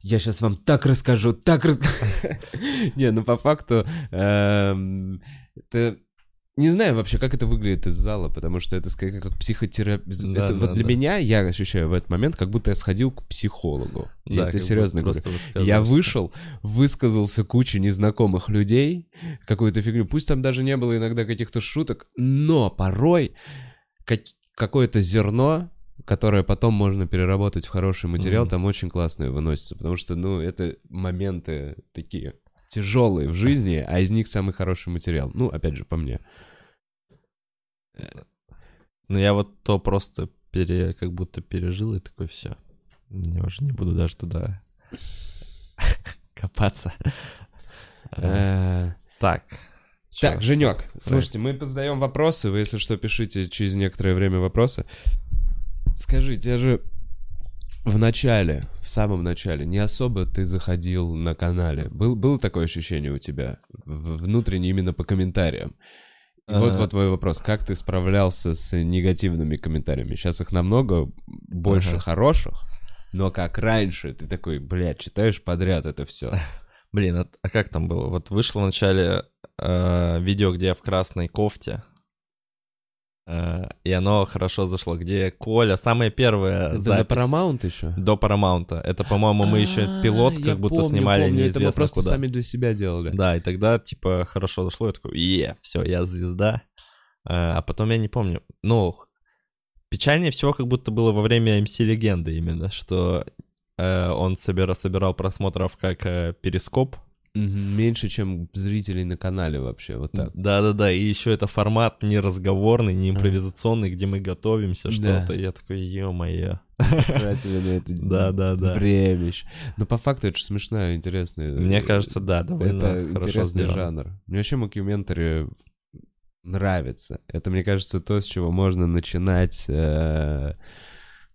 я сейчас вам так расскажу, так расскажу. Не, ну по факту, эм, это Не знаю вообще, как это выглядит из зала, потому что это скорее как психотерапия. Да, это да, вот для да. меня, я ощущаю в этот момент, как будто я сходил к психологу. я Да, тебе как серьезно говорю. Я вышел, высказался куче незнакомых людей, какую-то фигню. Пусть там даже не было иногда каких-то шуток, но порой как- какое-то зерно, которое потом можно переработать в хороший материал, Мгм. там очень классное выносится, потому что, ну, это моменты такие тяжелые в жизни, а из них самый хороший материал. Ну, опять же, по мне. Ну, я вот то просто пере, как будто пережил и такой, все. Я уже не буду даже туда копаться. Э, Так. Так, Женек, слушайте, мы позадаем вопросы, вы, если что, пишите через некоторое время вопросы. Скажите, я же в начале, в самом начале, не особо ты заходил на канале. Был, было такое ощущение у тебя, внутренне именно по комментариям? И вот, Ага. вот твой вопрос, как ты справлялся с негативными комментариями? Сейчас их намного больше Ага. хороших, но как раньше, ты такой, блядь, читаешь подряд это все. Блин, а, а как там было? Вот вышло в начале э, видео, где я в красной кофте. Э, и оно хорошо зашло, где Коля, самая первая Это запись Paramount еще? до Парамаунта. Это, по-моему, мы еще А, пилот как будто помню, снимали помню. Это неизвестно мы просто куда. сами для себя делали. Да, и тогда, типа, хорошо зашло, я такой, е, все, я звезда. А, а потом я не помню. Ну, печальнее всего как будто было во время MC Легенды именно, что э, он собира- собирал просмотров как э, перископ. Меньше, чем зрителей на канале вообще, вот так. Да-да-да, и еще это формат не разговорный, не импровизационный, где мы готовимся Да. что-то. Я такой, ё-моё. Тратили на это Да-да-да. время. Но по факту это же смешно и интересно. Мне кажется, да, довольно это интересный жанр. Мне вообще мокюментари нравится. Это, мне кажется, то, с чего можно начинать э,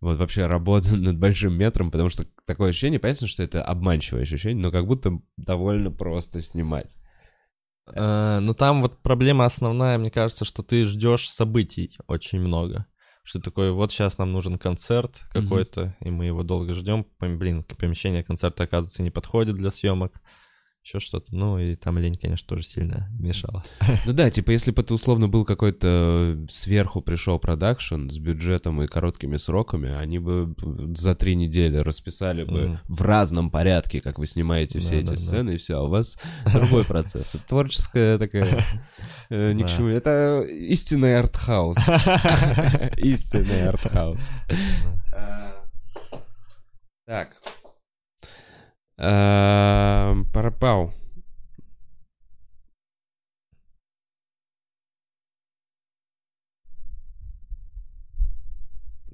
вот вообще работу над большим метром, потому что такое ощущение, понятно, что это обманчивое ощущение, но как будто довольно просто снимать. Э, Ну там вот проблема основная, мне кажется, что ты ждешь событий очень много. Что такое, вот сейчас нам нужен концерт какой-то, и мы его долго ждем. Блин, помещение концерта, оказывается, не подходит для съемок. Еще что-то. Ну и там лень, конечно, тоже сильно мешала. Ну да, типа, если бы это условно был какой-то сверху пришел продакшн с бюджетом и короткими сроками, они бы за три недели расписали бы Мгм. в разном порядке, как вы снимаете все эти Да-да-да. сцены, и все, а у вас другой процесс. Это творческая такая... э, ни к Да. чему. Это истинный артхаус. Истинный артхаус. Так. Эм, Парапау.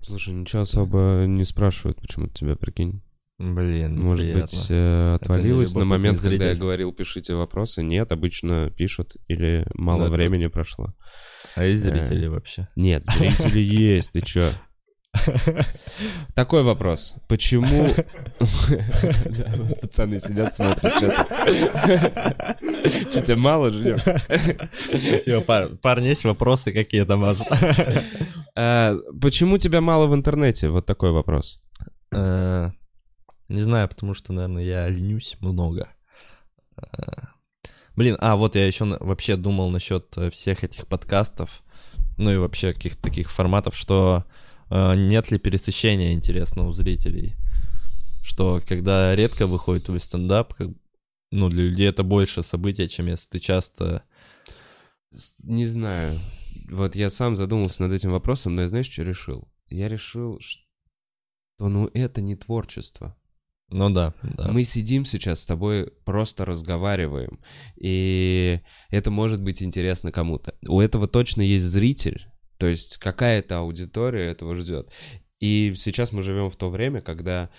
Слушай, ничего особо не спрашивают, почему-то тебя, прикинь. Блин, Может неприятно. быть, э, отвалилось на момент, когда я зритель. говорил, пишите вопросы. Нет, обычно пишут, или мало Да, это- времени прошло. А есть зрители вообще? Нет, зрители есть, ты чё? Такой вопрос. Почему... Пацаны сидят, смотрят что-то. Что, тебе мало, Женек? Спасибо, пар- парни, есть вопросы какие-то, может? А, Почему тебя мало в интернете? Вот такой вопрос. Э, Не знаю, потому что, наверное, я ленюсь много. Э, Блин, а вот я еще вообще думал насчет э, всех этих подкастов, ну и вообще каких-то таких форматов, что э, нет ли пересыщения, интересно, у зрителей. Что когда редко выходит твой стендап, как, ну, для людей это больше события, чем если ты часто... Не знаю. Вот я сам задумался над этим вопросом, но я знаешь, что решил? Я решил, что ну это не творчество. Ну да, да. Мы сидим сейчас с тобой, просто разговариваем, и это может быть интересно кому-то. У этого точно есть зритель, то есть какая-то аудитория этого ждет. И сейчас мы живем в то время, когда,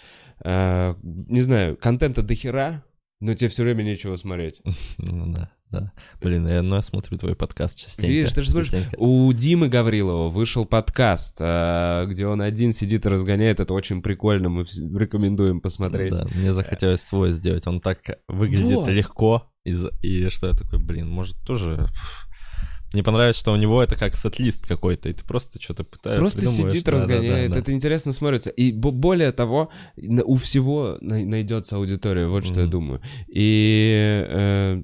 э, не знаю, контента дохера, но тебе все время нечего смотреть. Ну да, да. Блин, я, ну, я смотрю твой подкаст частенько. Видишь, ты же смотришь, частенько. У Димы Гаврилова вышел подкаст, э, где он один сидит и разгоняет. Это очень прикольно, мы рекомендуем посмотреть. Да, мне захотелось свой сделать. Он так выглядит Вот. легко. И, и что я такой, блин, может тоже... Мне понравилось, что у него это как сет-лист какой-то, и ты просто что-то пытаешься. Просто сидит, Да, да, да, разгоняет. да. Это интересно смотрится. И бо- более того, у всего най- найдется аудитория, вот что я думаю. И, э,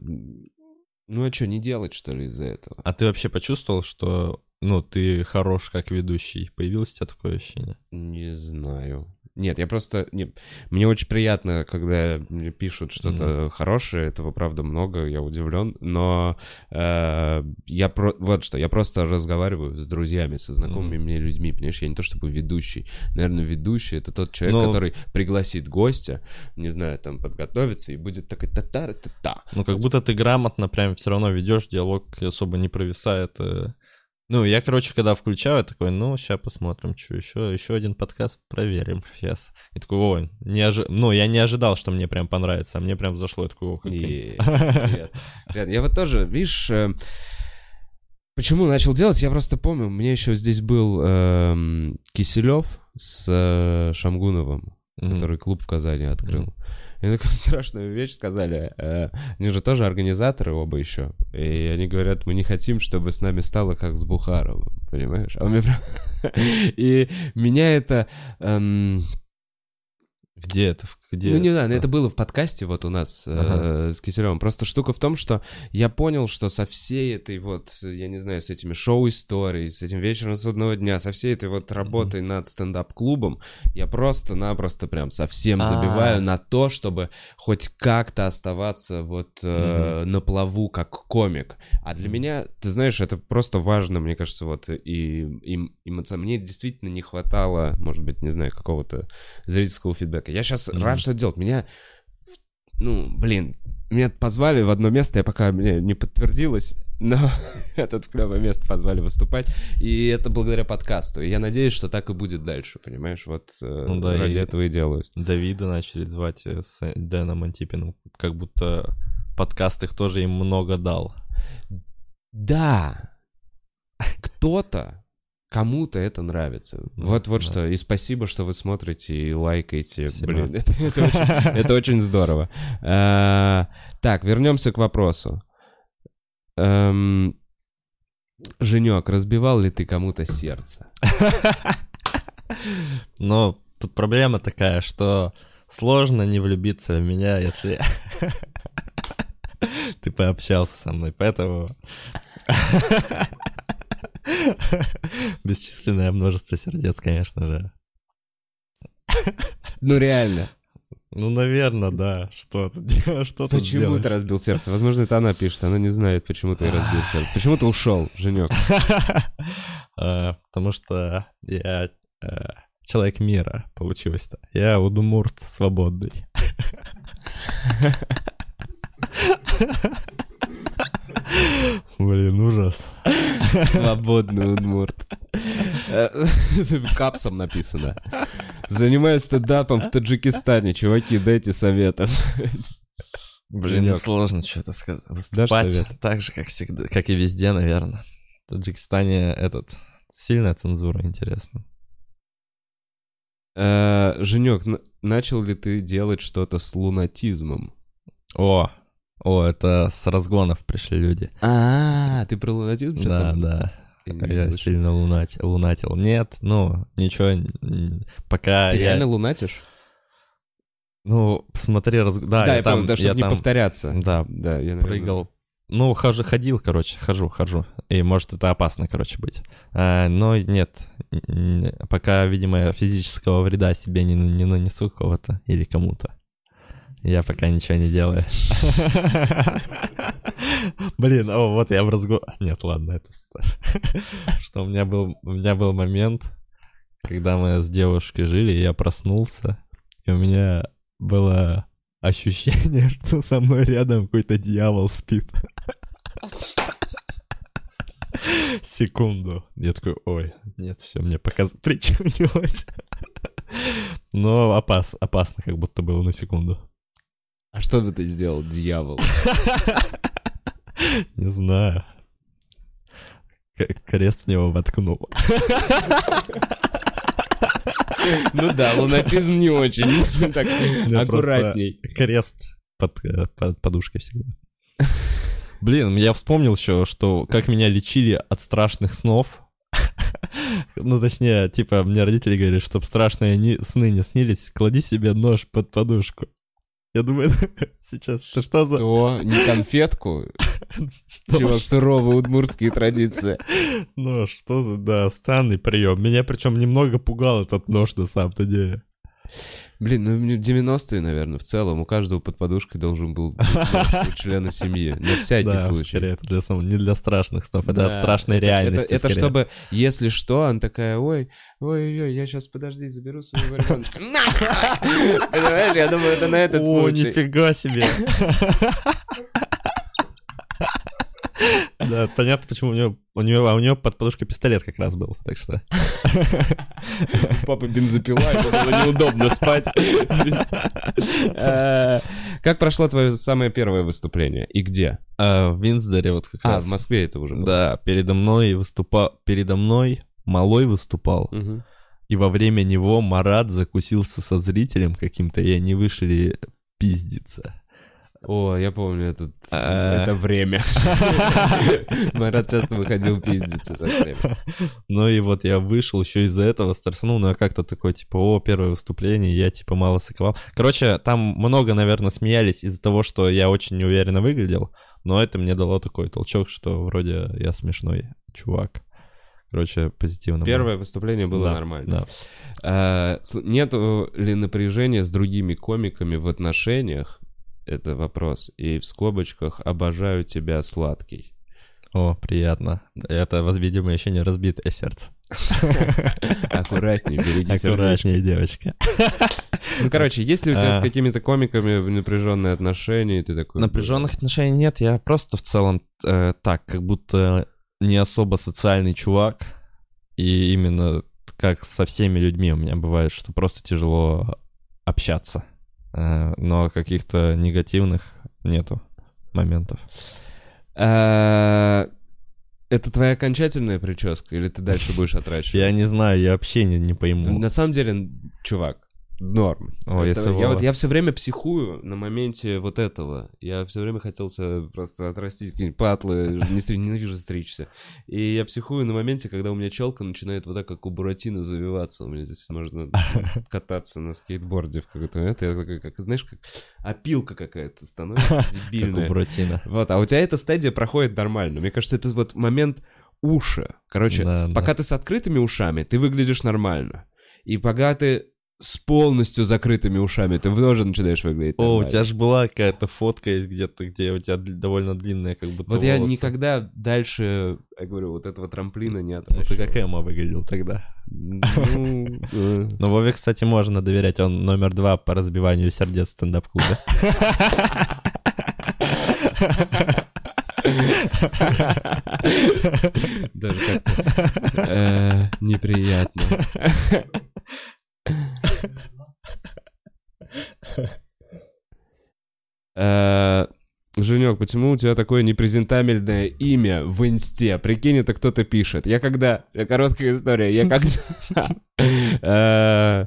Ну а что, не делать, что ли, из-за этого? А ты вообще почувствовал, что, ну, ты хорош как ведущий? Появилось у тебя такое ощущение? Не знаю. Нет, я просто... Не, мне очень приятно, когда мне пишут что-то mm-hmm. хорошее, этого, правда, много, я удивлен, но э, я про... вот что, я просто разговариваю с друзьями, со знакомыми mm-hmm. мне людьми, понимаешь, я не то чтобы ведущий. Наверное, ведущий — это тот человек, но... который пригласит гостя, не знаю, там, подготовиться и будет такой та-та-та-та. Ну, как будто ты грамотно прям все равно ведешь диалог, особо не провисает. Э ну, я, короче, когда включаю, такой, ну, сейчас посмотрим, что еще, еще один подкаст проверим сейчас. И такой, ой, не ожи... ну, я не ожидал, что мне прям понравится, а мне прям зашло, я такой, о, как Привет. Я вот тоже, видишь, э, почему начал делать, я просто помню, меня еще здесь был эм, Киселев с э, Шамгуновым, который клуб в Казани открыл. И такую страшную вещь сказали. Э, они же тоже организаторы оба еще. И они говорят, мы не хотим, чтобы с нами стало как с Бухаровым. Понимаешь? А мне И меня это... Эм, где это? Где ну, не знаю, это было в подкасте вот у нас э, ага. э, с Киселевым. Просто штука в том, что я понял, что со всей этой вот, я не знаю, с этими шоу-историей, с этим вечером судного дня, со всей этой вот работой mm-hmm. над стендап-клубом, я просто-напросто прям совсем А-а-а. забиваю на то, чтобы хоть как-то оставаться вот э, mm-hmm. на плаву как комик. А для меня, ты знаешь, это просто важно, мне кажется, вот и, и эмоционально. Мне действительно не хватало, может быть, не знаю, какого-то зрительского фидбэка. Я сейчас mm-hmm. рад, что делать. Меня, ну, блин, меня позвали в одно место, я пока мне не подтвердилось, но этот клевое место позвали выступать, и это благодаря подкасту. И я надеюсь, что так и будет дальше, понимаешь? Вот э, ну, да, ради этого и делаю. Давида начали звать э, с Дэном Антипиным, как будто подкаст их тоже им много дал. Да, кто-то кому-то это нравится. Ну, вот, вот да. что. И спасибо, что вы смотрите и лайкаете. Спасибо. Блин, это, это, очень, это очень здорово. А, так, вернемся к вопросу. Эм, Женек, разбивал ли ты кому-то сердце? Но тут проблема такая, что сложно не влюбиться в меня, если ты пообщался со мной, поэтому... Бесчисленное множество сердец, конечно же. Ну реально. Ну, наверное, да. Что, что Почему ты разбил сердце? Возможно, это она пишет. Она не знает, почему ты разбил сердце. Почему ты ушел, Женек? А, потому что я а, человек мира, получилось-то. Я удумурт свободный. Блин, ужас. Свободный удмурт. Капсом написано. Занимаюсь стендапом в Таджикистане. Чуваки, дайте советов. Блин, сложно что-то сказать. Выступать так же, как всегда, как и везде, наверное. В Таджикистане этот сильная цензура, интересно. Э, Женек, начал ли ты делать что-то с лунатизмом? О, о, это с разгонов пришли люди. А, ты про лунатизм что-то? Да, да. Я сильно лунатил. Нет, ну, ничего, пока Ты реально лунатишь? Ну, смотри, раз... да, да, я там, да, чтобы не повторяться. Да, да, я прыгал. Ну, хожу, ходил, короче, хожу, хожу. И может это опасно, короче, быть. А, но нет, пока, видимо, физического вреда себе не, не нанесу кого-то или кому-то. Я пока ничего не делаю. Блин, о, вот я в разговор... Нет, ладно, это... Что у меня был... У меня был момент, когда мы с девушкой жили, я проснулся, и у меня было ощущение, что со мной рядом какой-то дьявол спит. Секунду. Я такой, ой, нет, все, мне показ... причудилось. Но опас, опасно как будто было на секунду. А что бы ты сделал, дьявол? Не знаю. Крест в него воткнул. Ну да, лунатизм не очень. Так, аккуратней. Крест под, под подушкой всегда. Блин, я вспомнил еще, что как меня лечили от страшных снов. Ну, точнее, типа, мне родители говорят, чтобы страшные сны не снились, клади себе нож под подушку. Я думаю, сейчас, это что за... То, не конфетку. Чувак, суровые удмуртские традиции. Ну, что за, да, странный прием. Меня причем немного пугал этот нож на самом-то деле. Блин, ну 90-е, наверное, в целом. У каждого под подушкой должен был быть у члена семьи. На всякий Да, случай. скорее, это для не для страшных снов, это Да, страшной это- реальности. Это, это скорее. чтобы, если что, она такая, ой, ой-ой-ой, я сейчас, подожди, заберу своего ребеночка. Нахуй! Понимаешь, я думаю, это на этот О, случай. нифига себе. Да, понятно, почему у нее, у нее, а у нее под подушкой пистолет как раз был, так что. У папы бензопила, было неудобно спать. Э, Как прошло твое самое первое выступление и где? А, в Винсдоре вот как А, раз. в Москве это уже было. Да, передо мной выступал, передо мной малой выступал, и во время него Марат закусился со зрителем каким-то, и они вышли пиздиться. О, я помню этот, А. это время. Марат часто выходил пиздиться со всеми. Ну и вот я вышел еще из-за этого, стреснул, но я как-то такой, типа, о, первое выступление, я, типа, мало соковал. Короче, там много, наверное, смеялись из-за того, что я очень неуверенно выглядел, но это мне дало такой толчок, что вроде я смешной чувак. Короче, позитивно. было. Первое выступление было Да, нормально. Да. А, Нету ли напряжения с другими комиками в отношениях? Это вопрос. И в скобочках «обожаю тебя, сладкий». О, приятно. Это, видимо, еще не разбитое сердце. Аккуратней, береги. Аккуратнее, девочка. Ну, короче, есть ли у тебя А. с какими-то комиками напряженные отношения, и ты такой... Напряженных отношений нет, я просто в целом э, так, как будто не особо социальный чувак, и именно как со всеми людьми у меня бывает, что просто тяжело общаться, но каких-то негативных нету моментов. А, Это твоя окончательная прическа, или ты дальше будешь отращиваться? Я не знаю, я вообще не, не пойму. На самом деле, чувак, норм. О, я Вова. вот я все время психую на моменте вот этого. Я все время хотел просто отрастить какие-нибудь патлы, не стри- ненавижу стричься. И я психую на моменте, когда у меня челка начинает вот так, как у Буратино, завиваться. У меня здесь можно кататься на скейтборде в какой-то... Это я такой, как, знаешь, как опилка какая-то становится Как у дебильная. Буратино. Вот, а у тебя эта стадия проходит нормально. Мне кажется, это вот момент уши. Короче, Да, с- да. пока ты с открытыми ушами, ты выглядишь нормально. И пока ты с полностью закрытыми ушами, ты тоже начинаешь выглядеть О, у нормально. тебя же была какая-то фотка есть где-то, где у тебя довольно длинная как будто Вот я волосы. никогда дальше, я говорю, вот этого трамплина не Ну, ты отращивал. как Эма выглядел тогда. Ну, Но Вове, кстати, можно доверять. Он номер два по разбиванию сердец в стендап-клубе. Даже как-то э, неприятно. Э, Женек, почему у тебя такое непрезентабельное имя в инсте? Прикинь, это кто-то пишет. Я когда... Короткая история. Я когда... э,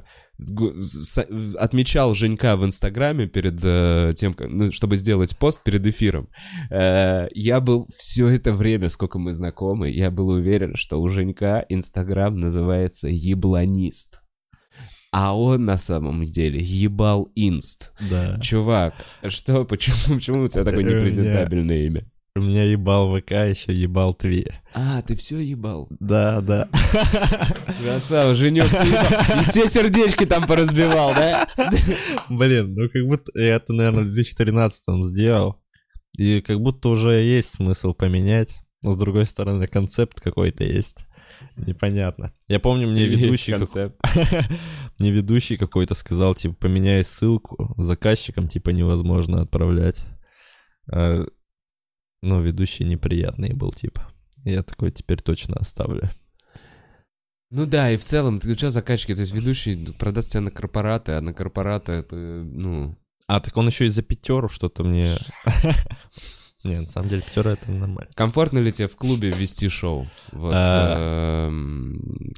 отмечал Женька в Инстаграме перед э, тем, ну, чтобы сделать пост перед эфиром. Я был все это время, сколько мы знакомы, я был уверен, что у Женька Инстаграм называется «Ебланист». А он на самом деле ебал инст. Да. Чувак, что, почему, почему у тебя такое меня- непрезентабельное имя? У меня ебал ВК, еще ебал Тви. А, ты все ебал. Да, да. Красава, Женек все ебал. И все сердечки там поразбивал, да? Блин, ну как будто я это, наверное, в 2013 сделал. И как будто уже есть смысл поменять. Но с другой стороны, концепт какой-то есть. Непонятно. Я помню, мне ведущий, концепт. мне ведущий какой-то сказал, типа, поменяй ссылку, заказчикам, типа, невозможно отправлять. А, ну, ведущий неприятный был, типа. Я такой теперь точно оставлю. Ну да, и в целом, ты что заказчики, то есть ведущий продаст тебя на корпораты, а на корпораты это, ну... А, так он еще и за пятеру что-то мне... Не, на самом деле пятера это нормально. Комфортно ли тебе в клубе вести шоу? Вот, А. эм,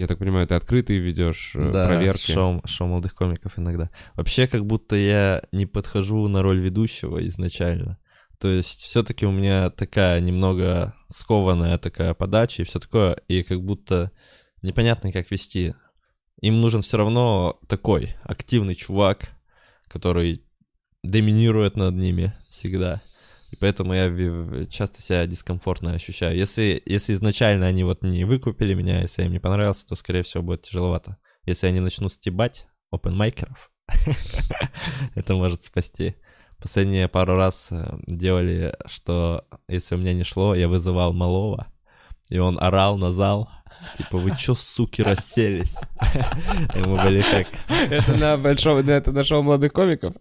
я так понимаю, ты открытый ведешь э, Да, проверки. Шоу, шоу молодых комиков иногда. Вообще, как будто я не подхожу на роль ведущего изначально. То есть, все-таки у меня такая немного скованная такая подача и все такое, и как будто непонятно, как вести. Им нужен все равно такой активный чувак, который доминирует над ними всегда. И поэтому я часто себя дискомфортно ощущаю. Если, если изначально они вот не выкупили меня, если я им не понравился, то, скорее всего, будет тяжеловато. Если они начнут стебать опенмайкеров, это может спасти. Последние пару раз э, делали, что если у меня не шло, я вызывал малого, и он орал на зал, типа, вы чё, суки, расселись? И мы были как... Это на большом, это на шоу молодых комиков?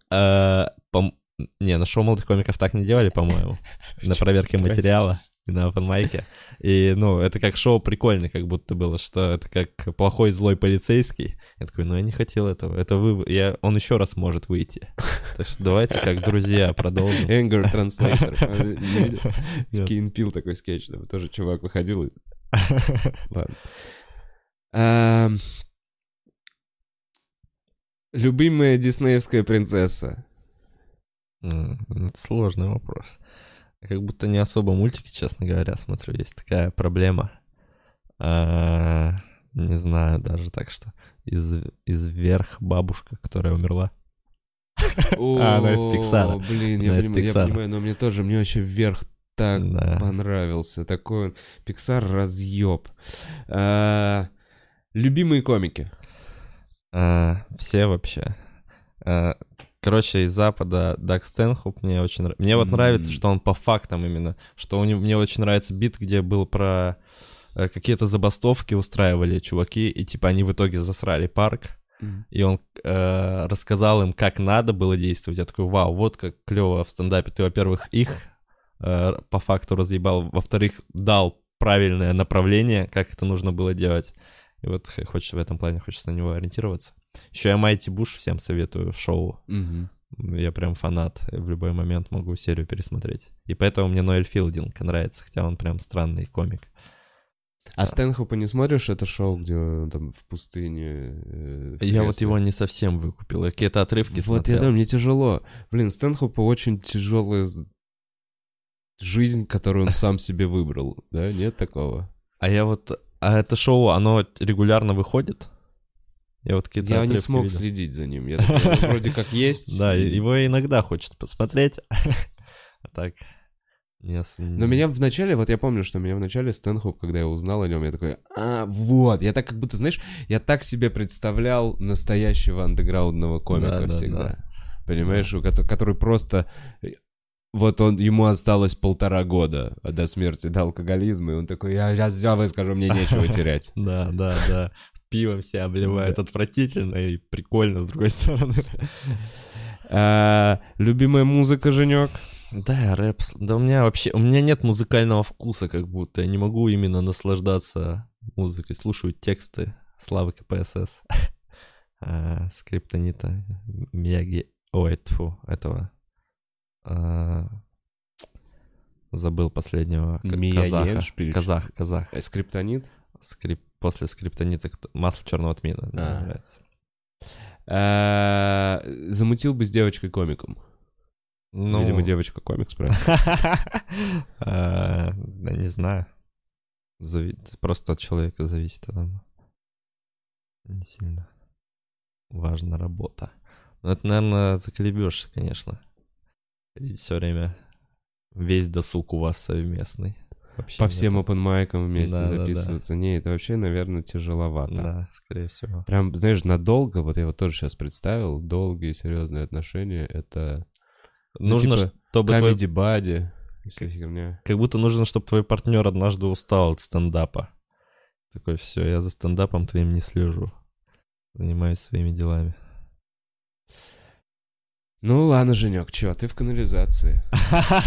Не, на шоу молодых комиков так не делали, по-моему. На проверке материала и на опенмайке. И, ну, это как шоу прикольно, как будто было, что это как плохой злой полицейский. Я такой, ну я не хотел этого. Это вы... Я... Он еще раз может выйти. Так что давайте как друзья продолжим. Anger Translator. Кейн Пил такой скетч, тоже чувак выходил. и- Ладно. Любимая диснеевская принцесса. Это сложный вопрос. Как будто не особо мультики, честно говоря, смотрю. Есть такая проблема. А, Не знаю даже так, что из, из вверх бабушка, которая умерла. А, она из Пиксара. Блин, я понимаю, но мне тоже, мне вообще вверх так понравился. Такой он, Пиксар разъеб. А, Любимые комики. А, Все вообще. Короче, из Запада Даг Стэнхоп мне очень нравится. Мне вот М. нравится, что он по фактам именно. Что у него, мне очень нравится бит, где был про э, какие-то забастовки устраивали чуваки, и типа они в итоге засрали парк. И он э, рассказал им, как надо было действовать. Я такой, вау, вот как клево в стендапе. Ты, во-первых, их э, по факту разъебал, во-вторых, дал правильное направление, как это нужно было делать. И вот х- хочется в этом плане, хочется на него ориентироваться. Еще я Майти Буш всем советую шоу. Мгм. Я прям фанат. В любой момент могу серию пересмотреть. И поэтому мне Ноэль Филдинг нравится, хотя он прям странный комик. А Стэнхопа не смотришь это шоу, где он там в пустыне? э, в Я вот его не совсем выкупил. Я какие-то отрывки Вот смотрел. я думаю, мне тяжело. Блин, Стэнхопа очень тяжелая жизнь, которую он сам себе выбрал. Да, нет такого? А я вот... А это шоу, оно регулярно выходит? Я вот какие-то Я не смог видел. следить за ним. Я такой, ну, вроде как есть. Да, его иногда хочется посмотреть. А так... Но меня вначале, вот я помню, что меня вначале Стэнхоп, когда я узнал о нем, я такой, а, вот, я так как будто, знаешь, я так себе представлял настоящего андеграундного комика Да, да, всегда. да. Понимаешь, у кото- который просто... э, Вот он, ему осталось полтора года до смерти до алкоголизма, и он такой, я сейчас все выскажу, мне нечего терять. Да, да, да. Пивом все обливают отвратительно и прикольно, с другой стороны. А, Любимая музыка, Женек? Да, рэп. Да у меня вообще... У меня нет музыкального вкуса, как будто. Я не могу именно наслаждаться музыкой. Слушаю тексты Славы КПСС. а, Скриптонита. Мияги... Ой, тьфу, этого... а, Забыл последнего. Мияги Казаха. Шпилич? Казах, казах. Э, Скриптонит? Скрип... После скриптонита масло черного тмина. А. А, Замутил бы с девочкой-комиком. Ну... Видимо, девочка-комик спрашивает. А, Да не знаю. Просто от человека зависит. Не сильно важна работа. Но это, наверное, заколебешься, конечно. Ходить все время. Весь досуг у вас совместный. Вообще По всем опенмайкам вместе Да, да, да. записываться. Не, это вообще, наверное, тяжеловато. Да, скорее всего. Прям, знаешь, надолго, вот я вот тоже сейчас представил, долгие серьезные отношения, это Нужно, типа, чтобы твой... бади, херня. Как будто нужно, чтобы твой партнер однажды устал от стендапа. Такой, все, я за стендапом твоим не слежу. Занимаюсь своими делами. Ну ладно, Женек, чё, ты в канализации.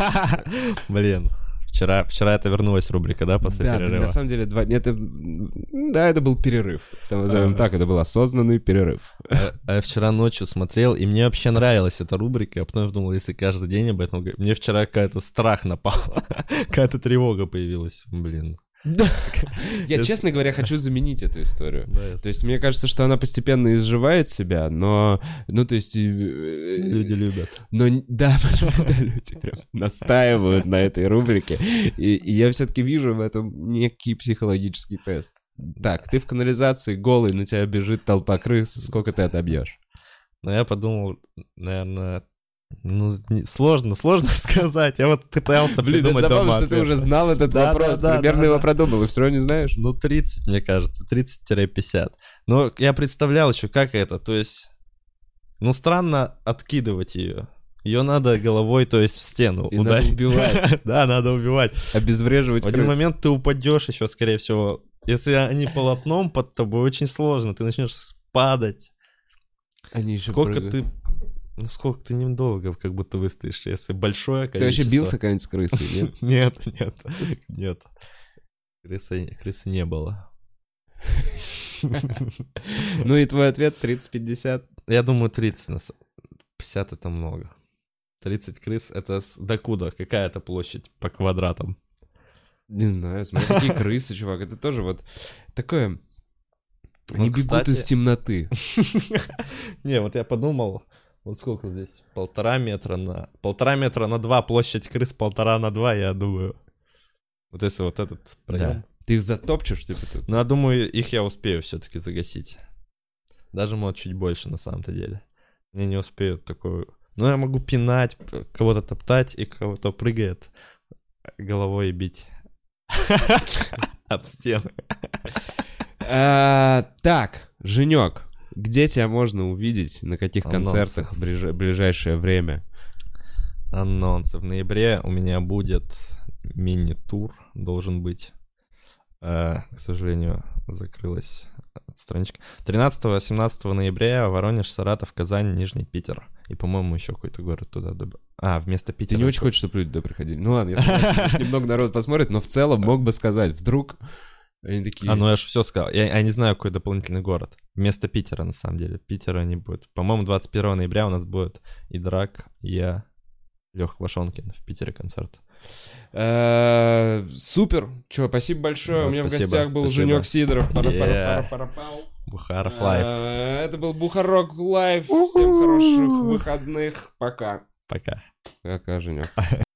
Блин, вчера, вчера это вернулась рубрика, да, после да, перерыва? на самом деле, два... это... м, Да, это был перерыв. Это назовем так, это был осознанный перерыв. А, а я вчера ночью смотрел, и мне вообще нравилась эта рубрика, а потом я думал, если каждый день об этом мне вчера какая-то страх напал, какая-то тревога появилась, блин. Я, честно говоря, хочу заменить эту историю. То есть мне кажется, что она постепенно изживает себя, но, ну то есть, э, Люди любят. но да, люди прям настаивают на этой рубрике, и, я все-таки вижу в этом некий психологический тест. Так, ты в канализации голый, на тебя бежит толпа крыс, сколько ты отобьешь? Но я подумал, наверное, Ну, не- сложно, сложно сказать. Я вот пытался Блин, придумать забавно, дома что ты уже знал этот Да, вопрос, да, да, примерно да, его да. продумал, и все равно не знаешь? Ну, 30, мне кажется, 30-50. Но я представлял еще, как это, то есть... Ну, странно откидывать ее. Ее надо головой, то есть в стену И надо ударить. убивать. Да, надо убивать. Обезвреживать В один крыс. момент ты упадешь еще, скорее всего. Если они полотном под тобой, очень сложно. Ты начнешь падать. Они еще Сколько прыгают. ты... Ну, сколько ты недолго как будто выстоишь, если большое Ты количество... вообще бился когда-нибудь с крысой, нет? Нет, нет, нет. Крысы, не было. Ну и твой ответ 30-50? Я думаю, 30 на с- 50 это много. 30 крыс это докуда? Какая это площадь по квадратам? Не знаю, смотри, какие крысы, чувак. Это тоже вот такое... Они Ну, бегут из темноты. Не, вот я подумал, вот сколько здесь? Полтора метра на... Полтора метра на два, площадь крыс полтора на два, я думаю. Вот если вот этот проем. Да. Ты их затопчешь, типа, тут? Ну, я думаю, их я успею все-таки загасить. Даже, может, чуть больше на самом-то деле. Мне не успеют такую... Ну, я могу пинать, кого-то топтать, и кого-то прыгает головой и бить. Об стены. А, Так, Женек, где тебя можно увидеть, на каких Анонсы. концертах в ближ- ближайшее время? Анонсы. В ноябре у меня будет мини-тур, должен быть. Э, К сожалению, закрылась страничка. 13-17 ноября Воронеж, Саратов, Казань, Нижний Питер. И, по-моему, еще какой-то город туда добав- А, вместо Ты Питера. не очень хочешь, чтобы люди туда приходили? Ну ладно, я немного народ посмотрит, но в целом мог бы сказать, вдруг они такие... А, ну я же все сказал. Я, я не знаю, какой дополнительный город. Вместо Питера, на самом деле. Питера не будет. По-моему, 21 ноября у нас будет и Драк, и я, Лех Вашонкин в Питере концерт. Э, Супер. Че, спасибо большое. У меня в гостях был спасибо. Женек Сидоров. Yeah. Бухаров лайф. Э, Это был Бухарок Лайв. Всем хороших выходных. Пока. Пока. Пока, Женек.